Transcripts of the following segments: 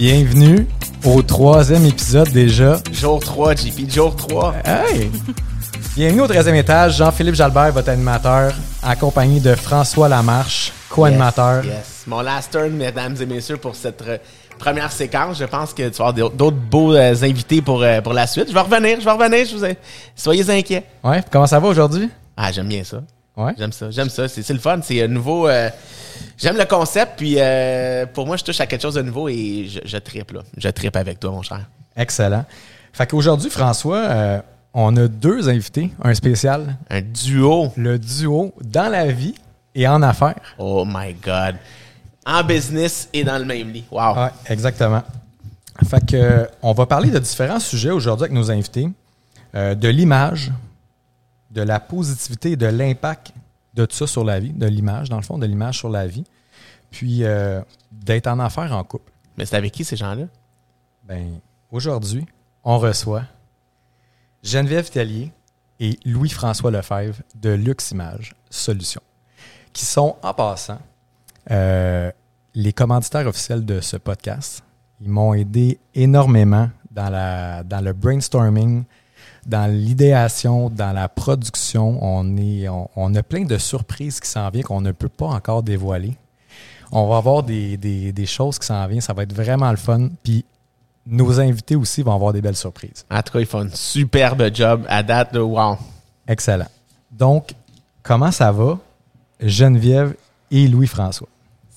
Bienvenue au troisième épisode déjà. Jour 3, JP, jour 3. Hey! Bienvenue au 13e étage. Jean-Philippe Jalbert, votre animateur, accompagné de François Lamarche, co-animateur. Yes, yes. Mon last turn, mesdames et messieurs, pour cette euh, première séquence. Je pense que tu vas avoir d'autres beaux euh, invités pour, euh, pour la suite. Je vais revenir, je vais revenir. Je vous ai... Soyez inquiets. Ouais, comment ça va aujourd'hui? Ah, j'aime bien ça. Ouais. J'aime ça, j'aime ça. C'est le fun. C'est un nouveau. euh, j'aime le concept. Puis euh, pour moi, je touche à quelque chose de nouveau et je, je tripe, là. Je tripe avec toi, mon cher. Excellent. Fait qu'aujourd'hui, François, euh, on a deux invités, un spécial, Un duo. le duo dans la vie et en affaires. Oh my God. En business et dans le même lit. Wow. Ouais, exactement. Fait que, euh, on va parler de différents sujets aujourd'hui avec nos invités. Euh, de l'image, de la positivité et de l'impact de tout ça sur la vie, de l'image, dans le fond, de l'image sur la vie. Puis euh, d'être en affaires en couple. Mais c'est avec qui ces gens-là? Ben, aujourd'hui, on reçoit Geneviève Tellier et Louis-François Lefebvre de Lux Image Solutions, qui sont, en passant, euh, les commanditaires officiels de ce podcast. Ils m'ont aidé énormément dans, la, dans le brainstorming, dans l'idéation, dans la production. On, est, on, on a plein de surprises qui s'en viennent qu'on ne peut pas encore dévoiler. On va avoir des, des, des choses qui s'en viennent. Ça va être vraiment le fun. Puis nos invités aussi vont avoir des belles surprises. En tout cas, ils font un superbe job à date. Là. Wow. Excellent. Donc, comment ça va, Geneviève et Louis-François?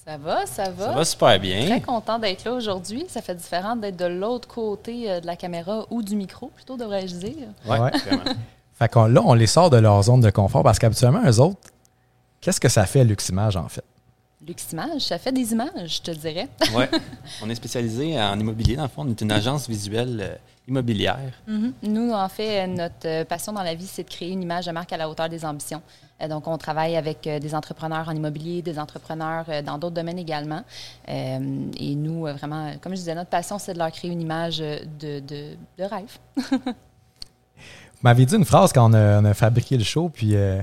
Ça va, ça va. Ça va super bien. Très content d'être là aujourd'hui. Ça fait différent d'être de l'autre côté euh, de la caméra ou du micro, plutôt devrais-je dire. Ouais, Ouais. vraiment. Fait qu'on là, on les sort de leur zone de confort parce qu'habituellement, eux autres, qu'est-ce que ça fait Luximage en fait? Luximage, ça fait des images, je te dirais. Ouais. On est spécialisé en immobilier. Dans le fond, on est une agence visuelle euh, immobilière. Mhm. Nous, en fait, notre euh, passion dans la vie, c'est de créer une image de marque à la hauteur des ambitions. Euh, Donc, on travaille avec euh, des entrepreneurs en immobilier, des entrepreneurs euh, dans d'autres domaines également. Euh, Et nous, euh, vraiment, comme je disais, notre passion, c'est de leur créer une image de, de, de rêve. Vous m'avez dit une phrase quand on a, on a fabriqué le show, puis euh,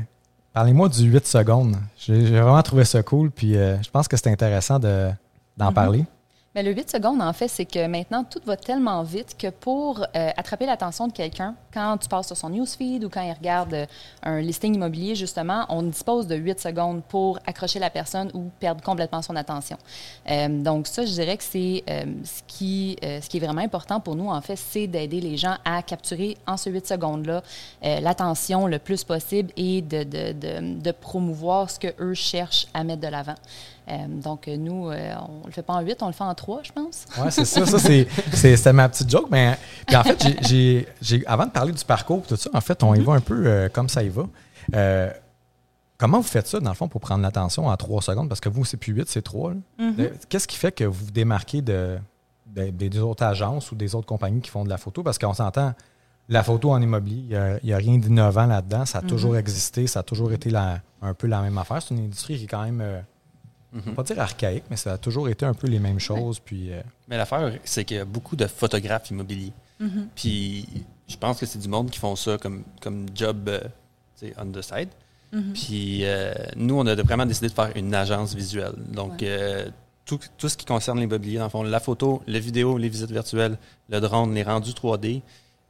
parlez-moi du 8 secondes. J'ai vraiment trouvé ça cool, puis euh, je pense que c'est intéressant de- d'en parler. Mais le 8 secondes, en fait, c'est que maintenant, tout va tellement vite que pour euh, attraper l'attention de quelqu'un, quand tu passes sur son newsfeed ou quand il regarde euh, un listing immobilier, justement, on dispose de 8 secondes pour accrocher la personne ou perdre complètement son attention. Euh, donc, ça, je dirais que c'est ce, qui, ce qui est vraiment important pour nous, en fait, c'est d'aider les gens à capturer en ce 8 secondes-là l'attention le plus possible et de, de, de, de promouvoir ce qu'eux cherchent à mettre de l'avant. Euh, donc, euh, nous, euh, on le fait pas en 8, on le fait en 3, je pense. Ouais, c'est ça. Ça, c'est, c'est- c'était ma petite joke. Mais puis en fait, j'ai, j'ai- j'ai- avant de parler du parcours et tout ça, en fait, on y va un peu euh, comme ça y va. Euh, comment vous faites ça, dans le fond, pour prendre l'attention en trois secondes? Parce que vous, c'est plus 8, c'est 3. Qu'est-ce qui fait que vous vous démarquez de, de- des autres agences ou des autres compagnies qui font de la photo? Parce qu'on s'entend, la photo en immobilier, il n'y a, rien d'innovant là-dedans. Ça a toujours existé, ça a toujours été la- un peu la même affaire. C'est une industrie qui est quand même, vais pas dire archaïque, mais ça a toujours été un peu les mêmes choses. Puis, euh, Mais l'affaire, c'est qu'il y a beaucoup de photographes immobiliers. Puis je pense que c'est du monde qui font ça comme, comme job euh, on the side. Puis euh, nous, on a vraiment décidé de faire une agence visuelle. Donc, euh, tout, tout ce qui concerne l'immobilier, dans le fond, la photo, la vidéo, les visites virtuelles, le drone, les rendus 3D,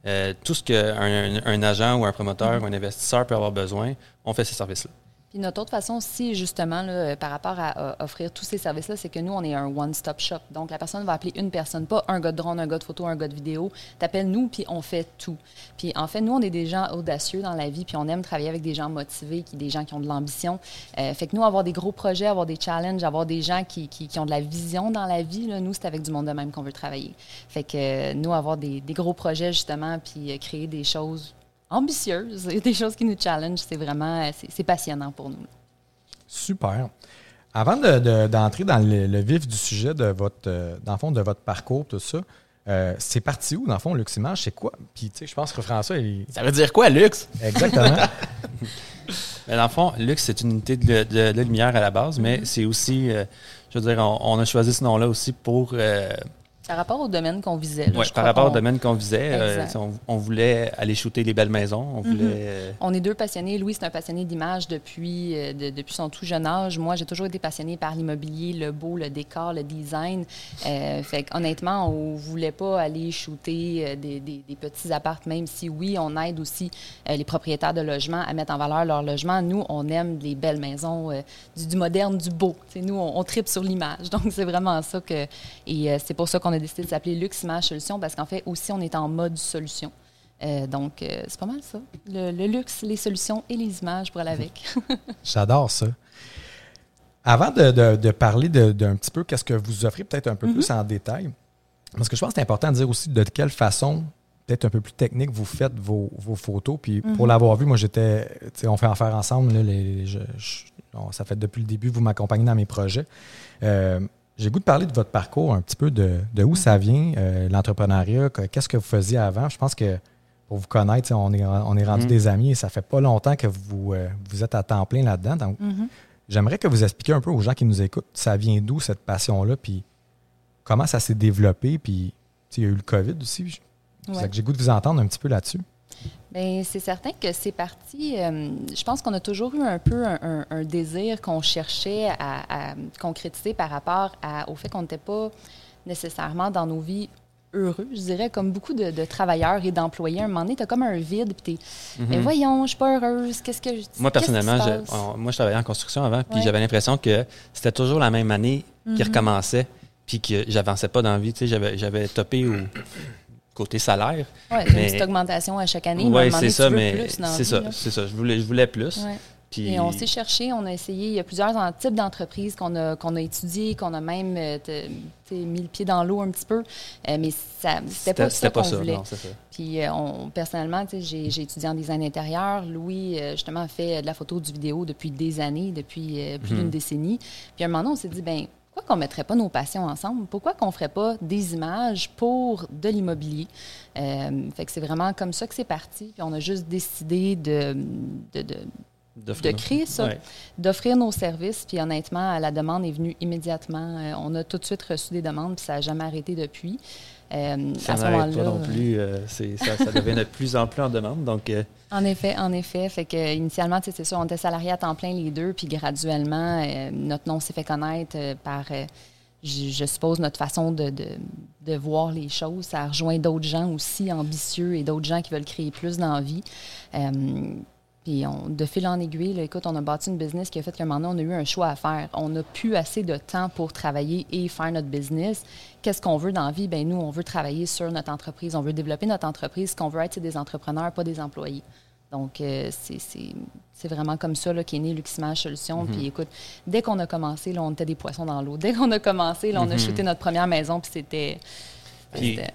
euh, tout ce qu'un un, un agent ou un promoteur ou un investisseur peut avoir besoin, on fait ces services-là. Puis notre autre façon aussi, justement, euh, par rapport à, à offrir tous ces services-là, c'est que nous, on est un one-stop shop. Donc, la personne va appeler une personne, pas un gars de drone, un gars de photo, un gars de vidéo. T'appelles nous, puis on fait tout. Puis en fait, nous, on est des gens audacieux dans la vie, puis on aime travailler avec des gens motivés, qui, des gens qui ont de l'ambition. Euh, fait que nous, avoir des gros projets, avoir des challenges, avoir des gens qui, ont de la vision dans la vie, nous, c'est avec du monde de même qu'on veut travailler. Fait que euh, nous, avoir des, gros projets, justement, puis euh, créer des choses ambitieuses, et des choses qui nous challengent, c'est vraiment, euh, c'est passionnant pour nous. Super. Avant de- de- d'entrer dans le, le vif du sujet de votre, euh, dans le fond, de votre parcours, tout ça, euh, c'est parti où, dans le fond, Luximage? C'est quoi? Puis, tu sais, je pense que François, il... Ça veut dire quoi, luxe? Exactement. Mais dans le fond, Lux, c'est une unité de, de- de lumière à la base, Mm-hmm. mais c'est aussi, euh, je veux dire, on, on a choisi ce nom-là aussi pour, euh, Par rapport au domaine qu'on visait. je par rapport au qu'on- domaine qu'on visait. euh, on, on voulait aller shooter les belles maisons. On voulait. euh, On est deux passionnés. Louis, c'est un passionné d'image depuis, euh, de- depuis son tout jeune âge. Moi, j'ai toujours été passionnée par l'immobilier, le beau, le décor, le design. Euh, fait honnêtement, on voulait pas aller shooter des, des- des petits appartes, même si oui, on aide aussi les propriétaires de logements à mettre en valeur leur logement. Nous, on aime les belles maisons, du, du moderne, du beau. T'sais, nous, on, on tripe sur l'image. Donc, c'est vraiment ça que... Et c'est pour ça qu'on a décidé de s'appeler Luxe Image Solution, parce qu'en fait, aussi, on est en mode solution. Euh, donc, euh, c'est pas mal ça. Le, le luxe, les solutions et les images pour aller avec. J'adore ça. Avant de, de- de parler d'un petit peu qu'est-ce que vous offrez, peut-être un peu plus en détail, parce que je pense que c'est important de dire aussi de quelle façon, peut-être un peu plus technique, vous faites vos, vos photos. Puis pour l'avoir vu, moi, j'étais, tu sais, on fait affaire ensemble. là, les- je- je- on- ça fait depuis le début, vous m'accompagnez dans mes projets. Euh, j'ai goût de parler de votre parcours un petit peu, de, de où ça vient, euh, l'entrepreneuriat, que- qu'est-ce que vous faisiez avant? Je pense que pour vous connaître, on est, on est rendu Mhm. des amis et ça fait pas longtemps que vous, euh, vous êtes à temps plein là-dedans. Donc, Mhm. J'aimerais que vous expliquiez un peu aux gens qui nous écoutent, ça vient d'où cette passion-là, puis comment ça s'est développé, puis il y a eu le COVID aussi. Je- c'est Ouais. ça que J'ai goût de vous entendre un petit peu là-dessus. Bien, c'est certain que c'est parti. euh, je pense qu'on a toujours eu un peu un, un- un désir qu'on cherchait à, à concrétiser par rapport à- au fait qu'on n'était pas nécessairement dans nos vies heureux, je dirais, comme beaucoup de, de travailleurs et d'employés. À un moment donné, tu as comme un vide, puis tu Mais voyons, je suis pas heureuse. Qu'est-ce que je Mhm. Moi, personnellement, je, on- moi, je travaillais en construction avant, puis Ouais. j'avais l'impression que c'était toujours la même année Mhm. qui recommençait, puis que j'avançais pas dans la vie. Tu sais, j'avais, j'avais topé au côté salaire. Une mais- petite augmentation à chaque année. Oui, c'est ça, mais c'est ça, c'est ça. Je voulais, je voulais plus. Ouais. Puis, Et on s'est cherché, on a essayé. Il y a plusieurs types d'entreprises qu'on a, qu'on a étudiées, qu'on a même euh, mis le pied dans l'eau un petit peu. Euh, mais ça, c'était pas ça qu'on voulait. non, ça. Puis euh, on, personnellement, j'ai, j'ai étudié en design intérieur. Louis, euh, justement, fait de la photo, du vidéo depuis des années, depuis plus Mhm. d'une décennie. Puis à un moment donné, on s'est dit, ben pourquoi qu'on ne mettrait pas nos passions ensemble? Pourquoi qu'on ne ferait pas des images pour de l'immobilier? Euh, fait que c'est vraiment comme ça que c'est parti. Puis on a juste décidé de, de, de, de créer ça, Ouais. d'offrir nos services. Puis honnêtement, la demande est venue immédiatement. Euh, on a tout de suite reçu des demandes, puis ça n'a jamais arrêté depuis. Euh, Ça à ce n'arrête pas moment-là, non plus. euh, ça, ça devient de plus en plus en demande. Donc, euh, En effet, en effet. Fait que initialement, tu sais, c'est sûr, on était salariés à temps plein les deux, puis graduellement, notre nom s'est fait connaître par, je, je suppose, notre façon de, de, de voir les choses. Ça a rejoint d'autres gens aussi ambitieux et d'autres gens qui veulent créer plus d'envie. Puis on, de fil en aiguille, là, écoute, on a bâti une business qui a fait qu'à un moment donné, on a eu un choix à faire. On n'a plus assez de temps pour travailler et faire notre business. Qu'est-ce qu'on veut dans la vie? Ben nous, on veut travailler sur notre entreprise, on veut développer notre entreprise. Ce qu'on veut être, c'est des entrepreneurs, pas des employés. Donc, euh, c'est- vraiment comme ça là, qu'est né Luximage Solutions. Puis écoute, dès qu'on a commencé, là, on était des poissons dans l'eau. Dès qu'on a commencé, là, on a shooté notre première maison, puis c'était...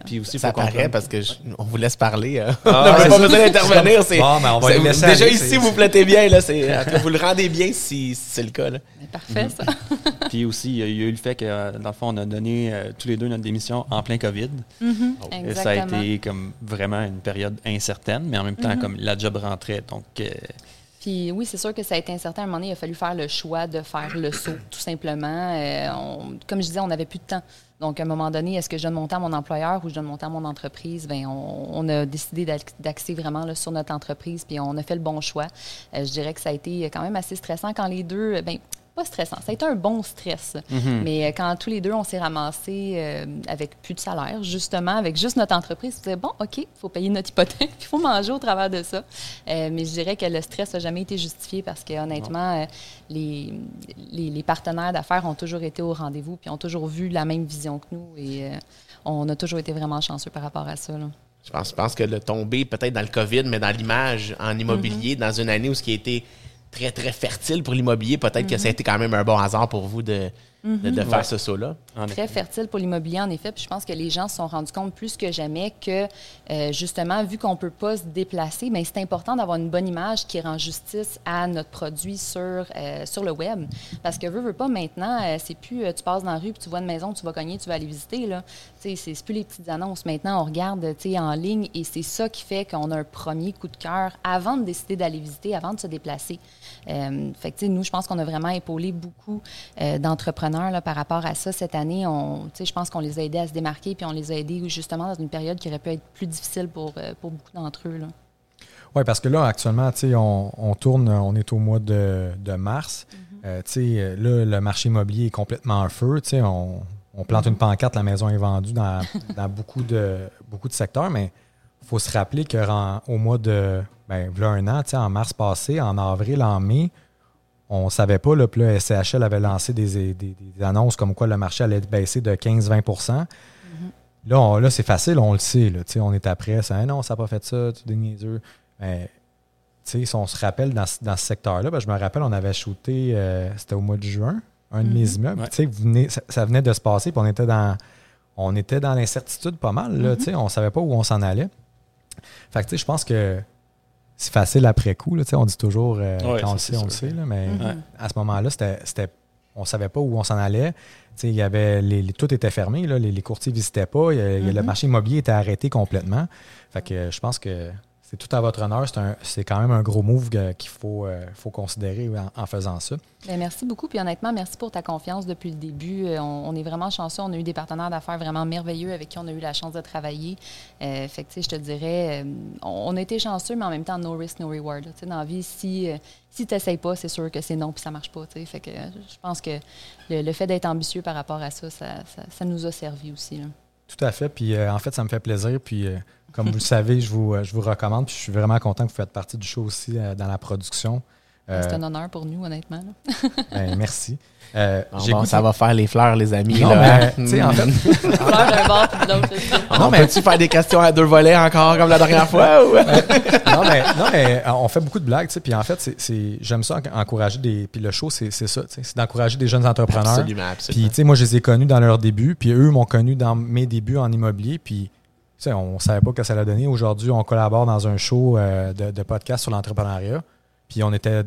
puis, aussi, Ça faut paraît parce que je- on vous laisse parler. hein. Ah, on n'a pas besoin d'intervenir. c'est- Bon, ben, on va c'est- les laisser déjà aller, ici, c'est- vous plaîtez bien. Là, c'est- vous le rendez bien si, si c'est le cas. Là. parfait, ça. Puis aussi, il y a il y a eu le fait que, euh, dans le fond, on a donné euh, tous les deux notre démission en plein COVID. Et ça a été comme vraiment une période incertaine, mais en même temps, comme la job rentrait. Donc, euh, Puis oui, c'est sûr que ça a été incertain. À un moment donné, il a fallu faire le choix de faire le saut, tout simplement. Euh, on- comme je disais, on n'avait plus de temps. Donc, à un moment donné, est-ce que je donne mon temps à mon employeur ou je donne mon temps à mon entreprise? Bien, on, a décidé d'axer vraiment là, sur notre entreprise, puis on a fait le bon choix. Euh, je dirais que ça a été quand même assez stressant quand les deux... Ben, pas stressant, ça a été un bon stress. Mais euh, quand tous les deux, on s'est ramassés euh, avec plus de salaire, justement, avec juste notre entreprise, on se disait, bon, OK, il faut payer notre hypothèque, il faut manger au travers de ça. Euh, mais je dirais que le stress n'a jamais été justifié parce que, honnêtement, euh, les, les, les partenaires d'affaires ont toujours été au rendez-vous puis ont toujours vu la même vision que nous. Et on a toujours été vraiment chanceux par rapport à ça. là. Je pense, je pense que le tomber peut-être dans le COVID, mais dans l'image en immobilier, dans une année où ce qui a été très, très fertile pour l'immobilier. Peut-être que ça a été quand même un bon hasard pour vous de, de, de faire ce saut-là. Très effet. fertile pour l'immobilier, en effet. Puis je pense que les gens se sont rendus compte plus que jamais que, euh, justement, vu qu'on ne peut pas se déplacer, mais c'est important d'avoir une bonne image qui rend justice à notre produit sur, euh, sur le web. Parce que, veux, veux pas, maintenant, euh, c'est plus euh, tu passes dans la rue puis tu vois une maison, tu vas cogner, tu vas aller visiter. Là. Tu sais, C'est c'est plus les petites annonces. Maintenant, on regarde en ligne et c'est ça qui fait qu'on a un premier coup de cœur avant de décider d'aller visiter, avant de se déplacer. Euh, fait que, nous, je pense qu'on a vraiment épaulé beaucoup euh, d'entrepreneurs là, par rapport à ça cette année. On, je pense qu'on les a aidés à se démarquer, puis on les a aidés justement dans une période qui aurait pu être plus difficile pour, euh, pour beaucoup d'entre eux. Là. Oui, parce que là, actuellement, tu sais, on, on tourne, on est au mois de, de mars. Sais, là, le marché immobilier est complètement en feu. On, on plante une pancarte, la maison est vendue dans, dans beaucoup, de, beaucoup de secteurs, mais il faut se rappeler qu'au mois de, ben, voilà un an, tu sais, en mars passé, en avril, en mai, on ne savait pas, là, puis là, SCHL avait lancé des, des- des annonces comme quoi le marché allait baisser de 15-20 Là, on- là c'est facile, on le sait. Là, Tu sais, on est après, ça, Ah non, ça n'a pas fait ça, tu es des niaiseux. Mais tu sais, si on se rappelle dans, ce- dans ce secteur-là, ben, je me rappelle, on avait shooté, euh, c'était au mois de juin, un de mes immeubles. Ouais. Tu sais, vous venez- ça, ça venait de se passer, puis on était dans, on était dans l'incertitude pas mal. Là, tu sais, On ne savait pas où on s'en allait. Fait que tu sais, je pense que c'est facile après coup. Là, tu sais, on dit toujours, euh, Ouais, quand on le sait, c'est on le sait. Là, mais Ouais. à ce moment-là, c'était, c'était- on ne savait pas où on s'en allait. Tu sais, il y avait les, les- tout était fermé, là, les, les courtiers ne visitaient pas, il y a- il y a- le marché immobilier était arrêté complètement. Fait que euh, je pense que c'est tout à votre honneur. C'est, quand même un gros move qu'il faut, euh, faut considérer en, faisant ça. Bien, merci beaucoup. Puis honnêtement, merci pour ta confiance depuis le début. Euh, On, est vraiment chanceux. On a eu des partenaires d'affaires vraiment merveilleux avec qui on a eu la chance de travailler. Euh, je te dirais, euh, on, a été chanceux, mais en même temps, no risk, no reward. dans la vie, si, si tu n'essayes pas, c'est sûr que c'est non puis ça marche pas. je pense que le, fait d'être ambitieux par rapport à ça, ça, nous a servi aussi. Tout à fait. Puis euh, en fait, ça me fait plaisir. Puis euh, comme vous le savez, je vous, euh, je vous recommande. Puis je suis vraiment content que vous faites partie du show aussi dans la production. Euh, C'est un honneur pour nous, honnêtement. là. ben, merci. Euh, Bon, ça va faire les fleurs, les amis. Non, là. mais, tu sais, en fait, Fleur d'un bord puis de l'autre. là. on peut-tu faire des questions à deux volets encore comme la dernière fois? ou- non, mais, non, mais euh, on fait beaucoup de blagues, tu sais, puis en fait, c'est, c'est- j'aime ça, en- encourager des. Puis le show, c'est, c'est ça, tu c'est d'encourager des jeunes entrepreneurs. Absolument, absolument. Puis, tu sais, moi, je les ai connus dans leur début, puis eux m'ont connu dans mes débuts en immobilier, puis, tu sais, on savait pas que ça allait donner. Aujourd'hui, on collabore dans un show euh, de, de podcast sur l'entrepreneuriat, puis on était,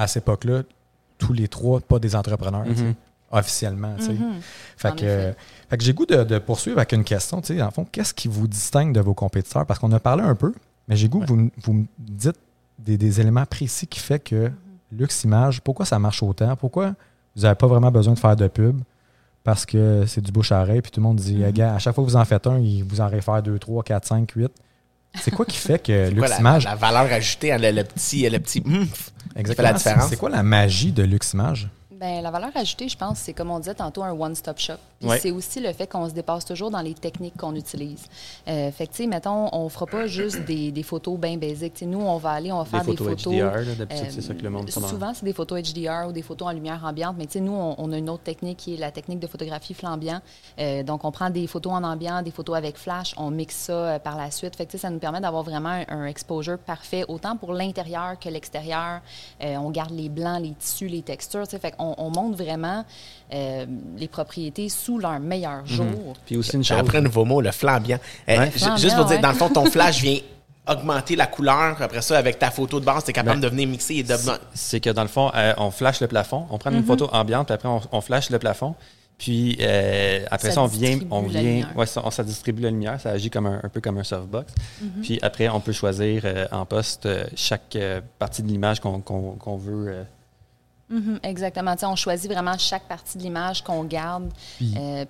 à cette époque-là, tous les trois pas des entrepreneurs, Mhm. officiellement, tu sais. Mhm. Fait que, fait que j'ai goût de, de poursuivre avec une question. Tu sais, en fond, qu'est-ce qui vous distingue de vos compétiteurs? Parce qu'on a parlé un peu, mais j'ai goût que vous, me dites des, des éléments précis qui fait que Lux Image, pourquoi ça marche autant? Pourquoi vous n'avez pas vraiment besoin de faire de pub? Parce que c'est du bouche à oreille, puis tout le monde dit, Eh, gars, à chaque fois que vous en faites un, il vous en réfère 2, 3, 4, 5, 8. C'est quoi qui fait que C'est quoi Lux la, la valeur ajoutée, le, le petit, le petit hmph, qui fait la Exactement. différence? C'est quoi la magie de Lux Ben, la valeur ajoutée, je pense, c'est comme on disait tantôt, un one-stop shop. Puis Ouais. c'est aussi le fait qu'on se dépasse toujours dans les techniques qu'on utilise. Euh, fait que, mettons, on fera pas juste des, des photos bien basiques. Tu sais, nous, on va aller, on va faire Des des photos photos. HDR, d'habitude, euh, c'est ça que le monde. Souvent, c'est des photos HDR ou des photos en lumière ambiante. Mais nous, on, on a une autre technique qui est la technique de photographie flambiant. Euh, donc, on prend des photos en ambiant, des photos avec flash, on mixe ça euh, par la suite. Fait que, ça nous permet d'avoir vraiment un, un exposure parfait, autant pour l'intérieur que l'extérieur. Euh, on garde les blancs, les tissus, les textures. Fait qu'on on montre vraiment euh, les propriétés sous leur meilleur jour. Puis aussi une chose. appris un nouveau mot, le flambiant. Euh, Ouais. ju- Flambiant, Juste pour dire, ouais. dans le fond, ton flash vient augmenter la couleur. Après ça, avec ta photo de base, tu es capable Ben, de venir mixer et de... c'est que dans le fond, euh, on flash le plafond, on prend une photo ambiante, puis après on, on flash le plafond. Puis euh, après Ça ça, on vient, on vient, ouais, ça, on- ça distribue la lumière, ça agit comme un, un peu comme un softbox. Puis après, on peut choisir euh, en poste euh, chaque euh, partie de l'image qu'on qu'on- qu'on veut. Euh, Mhm, exactement. On choisit vraiment chaque partie de l'image qu'on garde. Puis- Euh,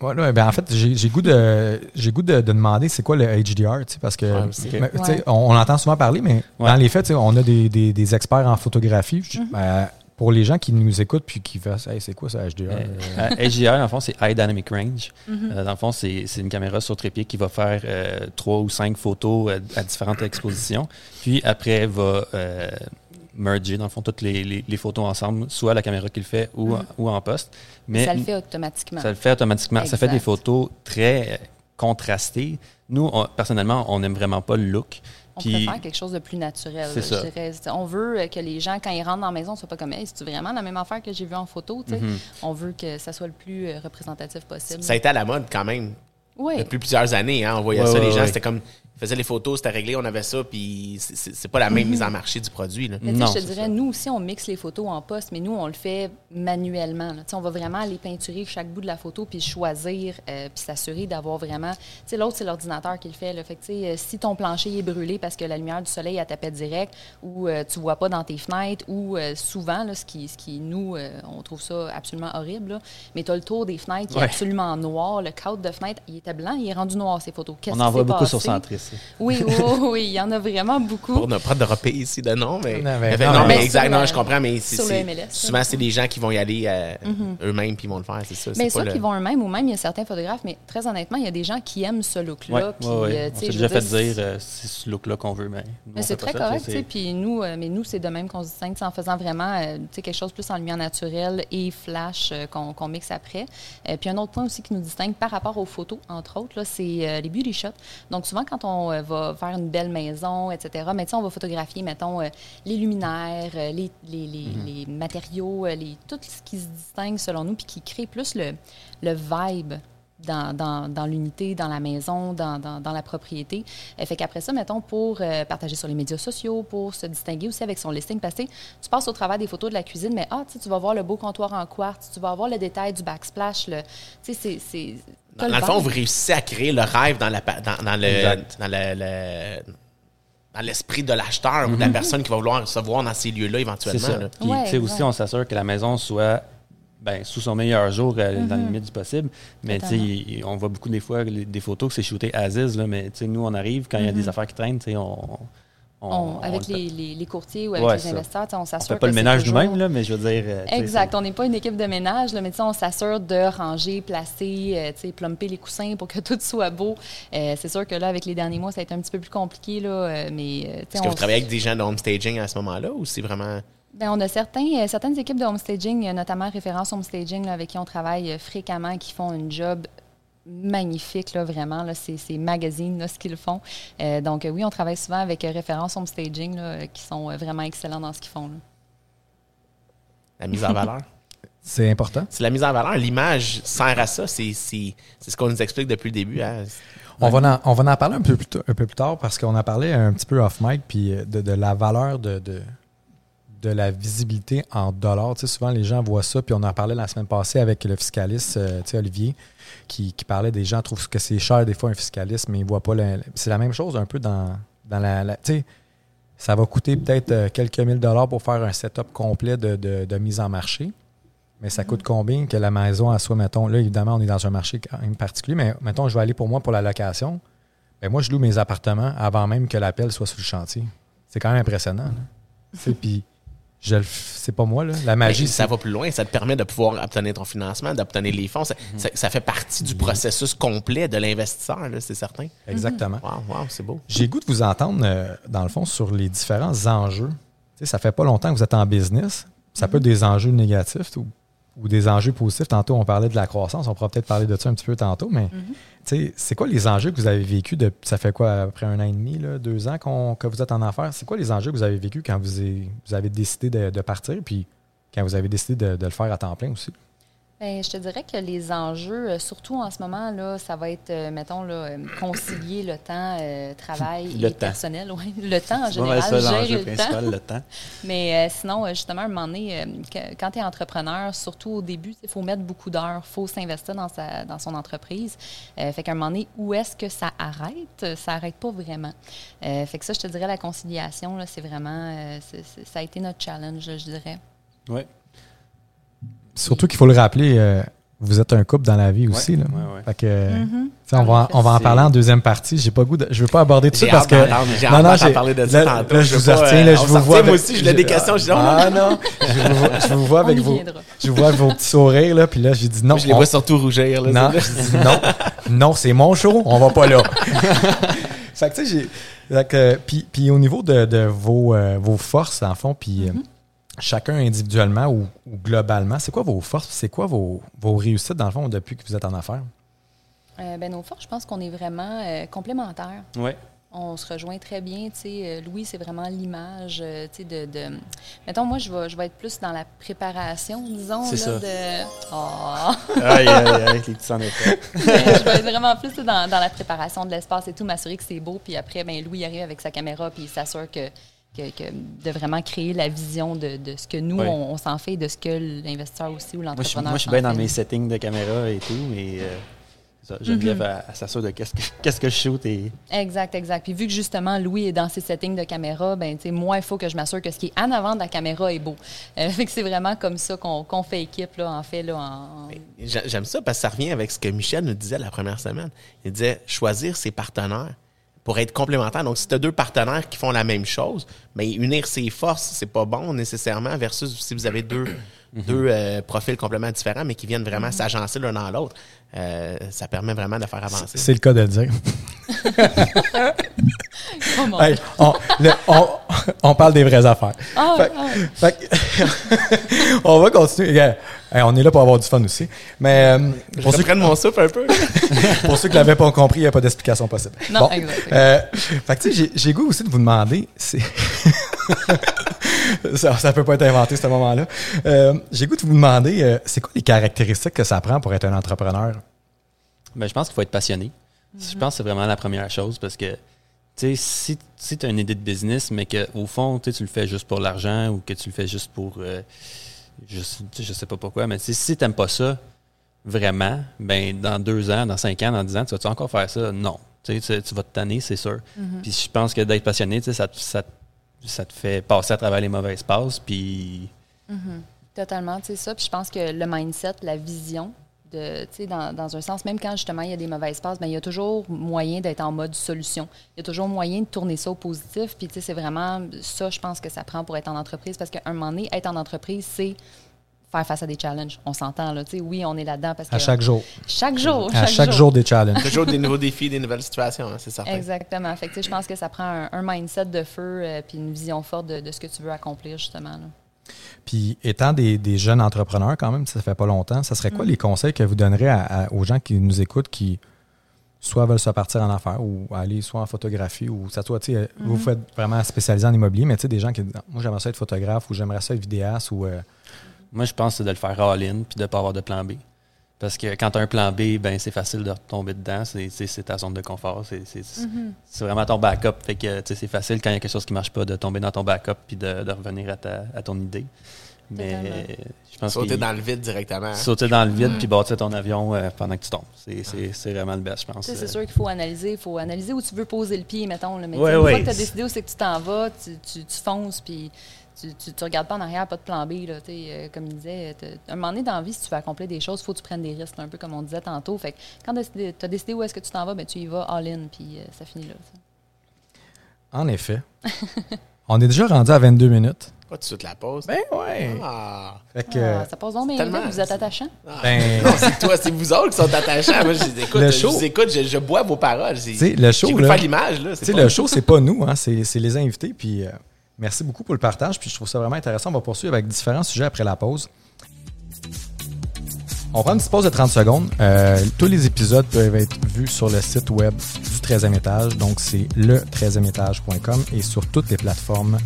Ouais, ouais, ben en fait, j'ai goût de j'ai goût de, de demander c'est quoi le HDR, tu sais, parce que Ouais. on, on entend souvent parler, mais Ouais. dans les faits, on a des, des- des experts en photographie. Mm-hmm. ben, pour les gens qui nous écoutent puis qui hey, c'est quoi ça HDR? Euh, Euh, euh, HDR, dans le fond, c'est High Dynamic Range. Euh, dans le fond, c'est c'est une caméra sur trépied qui va faire euh, trois ou cinq photos euh, à différentes expositions. Puis après, va euh, merger, dans le fond, toutes les, les- les photos ensemble, soit la caméra qui le fait ou, ou en poste. Mais ça le fait automatiquement. ça le fait automatiquement. Ça fait des photos très contrastées. Nous, on- personnellement, on n'aime vraiment pas le look. On Puis- préfère quelque chose de plus naturel. Ça. Je dirais. C'est- On veut que les gens, quand ils rentrent dans la maison, soient pas comme, hey, c'est vraiment la même affaire que j'ai vue en photo. Mhm. On veut que ça soit le plus euh, représentatif possible. Ça a été à la mode quand même Oui. depuis plusieurs années. Hein, on voyait Ouais, ça, ouais, les gens, ouais. c'était comme. Ils faisaient les photos, c'était réglé, on avait ça, puis c'est- pas la même mise en marché du produit. Là. Mais Non, je te dirais, ça. nous aussi, on mixe les photos en poste, mais nous, on le fait manuellement. là. On va vraiment aller peinturer chaque bout de la photo, puis choisir, euh, puis s'assurer d'avoir vraiment... L'autre, c'est l'ordinateur qui le fait. Là. Fait que, tu sais, euh, si ton plancher est brûlé parce que la lumière du soleil, elle tapait direct, ou euh, tu vois pas dans tes fenêtres, ou euh, souvent, là, ce, qui, ce qui, nous, euh, on trouve ça absolument horrible, là, mais tu as le tour des fenêtres qui est absolument noir. Le cadre de fenêtre, il était blanc, il est rendu noir, ces photos. Qu'est-ce On en voit beaucoup sur? Centris. Oui, oui, oui, oui, il y en a vraiment beaucoup. Pour ne pas dropper ici de nom, mais. Non, mais- mais non, non, mais mais exact, non, le- je comprends, mais c'est. sur le c'est- MLS, Souvent, c'est des gens qui vont y aller euh, eux-mêmes puis ils vont le faire, c'est ça. C'est sûr pas le- qu'ils vont eux-mêmes, ou même il y a certains photographes, mais très honnêtement, il y a des gens qui aiment ce look-là. Ouais, puis, ouais, ouais. euh, tu On déjà fait dire, dire, euh, c'est ce look-là qu'on veut, mais. nous, mais c'est très ça, correct, c'est- tu sais. Puis nous, euh, mais nous, c'est de même qu'on se distingue, sais, en faisant vraiment quelque chose plus en lumière naturelle et flash qu'on mixe après. Puis un autre point aussi qui nous distingue par rapport aux photos, entre autres, là, c'est les beauty shots. Donc souvent, quand on euh, va faire une belle maison, etc., mais tu sais, on va photographier, mettons, euh, les luminaires, euh, les, les, matériaux, les, tout ce qui se distingue selon nous, puis qui crée plus le, le vibe dans, dans, dans l'unité, dans la maison, dans, dans, dans la propriété. Fait qu'après ça, mettons, pour euh, partager sur les médias sociaux, pour se distinguer aussi avec son listing, parce que tu passes au travers des photos de la cuisine, mais ah, tu vas voir le beau comptoir en quartz, tu vas voir le détail du backsplash, tu sais, c'est... Dans, dans le fond, vous réussissez à créer le rêve dans, la, pa- dans, dans le, Exact. dans le, le- dans l'esprit de l'acheteur ou de la personne qui va vouloir se voir dans ces lieux-là C'est éventuellement. ça. là. Puis, Ouais, tu sais, aussi, on s'assure que la maison soit ben, sous son meilleur jour, euh, dans les limites du possible. Mais tu on voit beaucoup des fois les- des photos que c'est shooté Aziz, là, mais tu sais, nous, on arrive, quand il y a des affaires qui traînent, tu sais, on, on, On- avec on le fait- les, les, les courtiers ou avec Ouais, les investisseurs, on on s'assure fait que pas le ménage toujours- nous-mêmes, là, mais je veux dire. euh, Exact. On n'est pas une équipe de ménage, là, mais tu sais, on s'assure de ranger, placer, euh, plumper les coussins pour que tout soit beau. Euh, c'est sûr que là, avec les derniers mois, ça a été un petit peu plus compliqué, là, euh, mais tu sais, Est-ce que on vous travaillez avec des gens de home staging à ce moment-là ou c'est vraiment. Ben, on a certains, certaines équipes de homestaging, notamment référence homestaging, là, avec qui on travaille fréquemment, qui font un job magnifique, là, vraiment. Là, c'est, c'est magazine, là, ce qu'ils font. Euh, donc, euh, oui, on travaille souvent avec euh, référence homestaging, là, euh, qui sont euh, vraiment excellents dans ce qu'ils font. là. La mise en valeur? C'est important. c'est la mise en valeur. L'image sert à ça. C'est c'est- c'est ce qu'on nous explique depuis le début. hein. On va, en, on va en parler un peu plus, un peu plus tard parce qu'on a parlé un petit peu off mic puis de, de la valeur de, de, de la visibilité en dollars. Tu sais, souvent, les gens voient ça, puis on en parlait la semaine passée avec le fiscaliste, euh, tu sais, Olivier, qui, qui parlait des gens trouvent que c'est cher des fois un fiscaliste, mais ils ne voient pas. le- C'est la même chose un peu dans, dans la. la- tu sais, ça va coûter peut-être euh, quelques mille dollars pour faire un setup complet de, de- de mise en marché. Mais ça coûte combien que la maison à soit, mettons, là, évidemment, on est dans un marché quand même particulier, mais mettons, je vais aller pour moi pour la location. Ben moi, je loue mes appartements avant même que l'appel soit sur le chantier. C'est quand même impressionnant. sais, Puis, je le f- c'est pas moi, là. La magie, Mais ça va plus loin. Ça te permet de pouvoir obtenir ton financement, d'obtenir les fonds. Ça, ça- ça fait partie du processus complet de l'investisseur, là, c'est certain. Exactement. Wow, wow, c'est beau. J'ai le goût de vous entendre, euh, dans le fond, sur les différents enjeux. Ça fait pas longtemps que vous êtes en business. Ça peut être des enjeux négatifs ou, ou des enjeux positifs. Tantôt, on parlait de la croissance. On pourra peut-être parler de ça un petit peu tantôt, mais sais, c'est quoi les enjeux que vous avez vécu de ça fait quoi, après un an et demi, là, deux ans qu'on- que vous êtes en affaires? C'est quoi les enjeux que vous avez vécu quand vous, avez- vous avez décidé de, de partir, puis quand vous avez décidé de, de le faire à temps plein aussi? Ben, je te dirais que les enjeux, euh, surtout en ce moment, là, ça va être, euh, mettons, là, euh, concilier le temps, euh, travail Le et temps. personnel. Ouais, le temps, en C'est général, ça gérer l'enjeu temps. principal, le temps. Mais euh, sinon, justement, à un moment donné, quand tu es entrepreneur, surtout au début, il faut mettre beaucoup d'heures, il faut s'investir dans, sa, dans son entreprise. Euh, fait qu'à un moment donné, où est-ce que ça arrête? Ça arrête pas vraiment. Fait que ça, je te dirais, la conciliation, là, c'est vraiment, c'est- c'est- ça a été notre challenge, je dirais. Oui. Surtout qu'il faut le rappeler, euh, vous êtes un couple dans la vie aussi. Là. ouais, ouais. Fait que, tu sais, on, va, en- on va en parler en deuxième partie. J'ai pas goût de, je veux pas aborder tout ça parce que. hâte d'en j'ai- parler de ça là, tantôt. là, Je je vous retiens, là, euh, je vous vois. moi aussi, je des questions, je dis, oh, Ah non, je vous vois, je vous vois avec vos, je vous vois avec vos petits sourires là, puis là j'ai dit non. Je les on- vois surtout rougir. Là, non, c'est- je dis non, non, c'est mon show, on va pas là. fait que tu sais, j'ai, puis, puis au niveau de, de vos, euh, vos forces en fond, puis euh, chacun individuellement ou, ou globalement, c'est quoi vos forces, c'est quoi vos, vos réussites dans le fond depuis que vous êtes en affaires? Euh, ben, nos forces, je pense qu'on est vraiment euh, complémentaires. Oui. On se rejoint très bien. tu sais. Euh, Louis, c'est vraiment l'image. tu sais, de, de- Mettons, moi, je vais, je vais être plus dans la préparation, disons. C'est ça. De... Oh. Aïe, aïe, aïe, avec les petits en effet. je vais être vraiment plus dans, dans la préparation de l'espace et tout, m'assurer que c'est beau. Puis après, ben, Louis arrive avec sa caméra, puis il s'assure que, que, que de vraiment créer la vision de, de ce que nous, Oui. on, on s'en fait, de ce que l'investisseur aussi ou Moi, je, l'entrepreneur moi, je suis bien dans mes settings de caméra et tout, mais euh, ça, Geneviève, Mhm. elle, elle s'assure de qu'est-ce que, qu'est-ce que je shoot et Exact, exact. Puis vu que justement Louis est dans ses settings de caméra, ben tu sais, moi il faut que je m'assure que ce qui est en avant de la caméra est beau. Euh, fait que c'est vraiment comme ça qu'on qu'on fait équipe là, en fait là. En... J'a- J'aime ça parce que ça revient avec ce que Michel nous disait la première semaine. Il disait choisir ses partenaires pour être complémentaires. Donc, si tu as deux partenaires qui font la même chose, mais unir ses forces, c'est pas bon nécessairement versus si vous avez deux, deux euh, profils complètement différents, mais qui viennent vraiment s'agencer l'un dans l'autre. Euh, ça permet vraiment de faire avancer. C'est le cas de le dire. Oh, Hey, on, le- on- on parle des vraies affaires. Ah, Fait- ah. fait on va continuer. Hey, on est là pour avoir du fun aussi. Mais euh, Je pour, ceux, reprenne mon souffle un peu. pour ceux qui l'avaient pas compris, il n'y a pas d'explication possible. Non, exact. euh, fait que j'ai goût aussi de vous demander. ça, ça peut pas être inventé, ce moment-là. Euh, j'ai goût de vous demander, euh, c'est quoi les caractéristiques que ça prend pour être un entrepreneur? Ben, je pense qu'il faut être passionné. Je pense que c'est vraiment la première chose parce que tu sais, si, si tu as une idée de business, mais qu'au fond, tu sais, tu le fais juste pour l'argent ou que tu le fais juste pour. euh, je, sais- je sais pas pourquoi, mais tu si tu n'aimes pas ça vraiment, ben dans deux ans, dans cinq ans, dans dix ans, tu vas-tu encore faire ça? Non. Tu, tu, tu vas te tanner, c'est sûr. Puis je pense que d'être passionné, tu sais, ça, te- ça, te- ça te fait passer à travers les mauvaises passes. Puis Totalement, tu sais ça. Puis je pense que le mindset, la vision, de, dans, dans un sens, même quand justement il y a des mauvaises passes, ben, il y a toujours moyen d'être en mode solution. Il y a toujours moyen de tourner ça au positif. Puis c'est vraiment ça, je pense que ça prend pour être en entreprise. Parce qu'à un moment donné, être en entreprise, c'est faire face à des challenges. On s'entend, là. Tu sais, oui, on est là-dedans parce que. À chaque jour. Chaque jour. À chaque jour des challenges. Toujours des nouveaux défis, des nouvelles situations, hein, c'est certain. Exactement. Fait que, je pense que ça prend un, un mindset de feu euh, puis une vision forte de, de ce que tu veux accomplir, justement. là. Puis étant des, des jeunes entrepreneurs quand même, ça fait pas longtemps, ça serait quoi Mm. les conseils que vous donnerez à- à- aux gens qui nous écoutent qui soit veulent se partir en affaires ou aller soit en photographie ou ça soit, tu sais, vous Mm-hmm. vous faites vraiment spécialisé en immobilier, mais tu sais, des gens qui disent, moi j'aimerais ça être photographe ou j'aimerais ça être vidéaste ou... euh, Moi, je pense que c'est de le faire all-in puis de ne pas avoir de plan B. Parce que quand tu as un plan B, ben c'est facile de retomber dedans. C'est, ta zone de confort. C'est, c'est, c'est vraiment ton backup. Fait que c'est facile quand il y a quelque chose qui ne marche pas de tomber dans ton backup puis de, de revenir à, ta, à ton idée. Mais Totalement. je pense Sauter qu'il- dans le vide directement. hein. sauter dans le vide puis bâtir ton avion euh, pendant que tu tombes. C'est, c'est, c'est vraiment le best, je pense. C'est Euh, sûr qu'il faut analyser. Il faut analyser où tu veux poser le pied, mettons. Là. Mais Ouais, une ouais. fois que tu as décidé où c'est que tu t'en vas, tu, tu, tu fonces, puis tu, tu, tu regardes pas en arrière, pas de plan B. Là, euh, comme il disait, à un moment donné dans la vie, si tu veux accomplir des choses, il faut que tu prennes des risques, là, un peu comme on disait tantôt. Fait que quand tu as décidé où est-ce que tu t'en vas, ben, tu y vas all-in, puis euh, ça finit là. ça. En effet. On est déjà rendu à 22 minutes. Pas tout de suite la pause. Ben ouais. Ah. Fait que, Ah, ça passe donc tellement- vite, vous êtes attachant. ben, Non, c'est toi, c'est vous autres qui sont attachants. Moi, je les écoute, Le je écoute, je, je bois vos paroles. tu sais, le show, là, faire l'image, là. C'est pas- le show, c'est pas nous, hein, c'est c'est les invités. Puis euh, merci beaucoup pour le partage. Puis je trouve ça vraiment intéressant. On va poursuivre avec différents sujets après la pause. On prend une petite pause de 30 secondes. Euh, tous les épisodes peuvent être vus sur le site web du 13e étage. Donc, c'est le 13e étage.com et sur toutes les plateformes.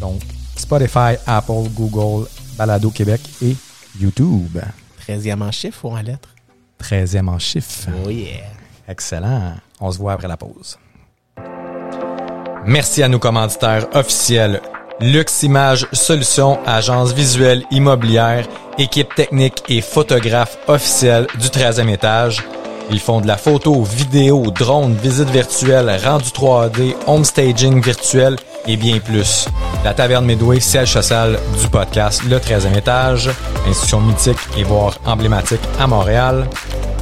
Donc, Spotify, Apple, Google, Balado Québec et YouTube. 13e en chiffre ou en lettres? 13e en chiffre. Oh yeah. Excellent. On se voit après la pause. Merci à nos commanditaires officiels. Lux Image Solutions, agence visuelle immobilière, équipe technique et photographe officielle du 13e étage. Ils font de la photo, vidéo, drone, visite virtuelle, rendu 3D, home staging virtuel et bien plus. La Taverne Midway, siège social du podcast Le 13e étage, institution mythique et voire emblématique à Montréal.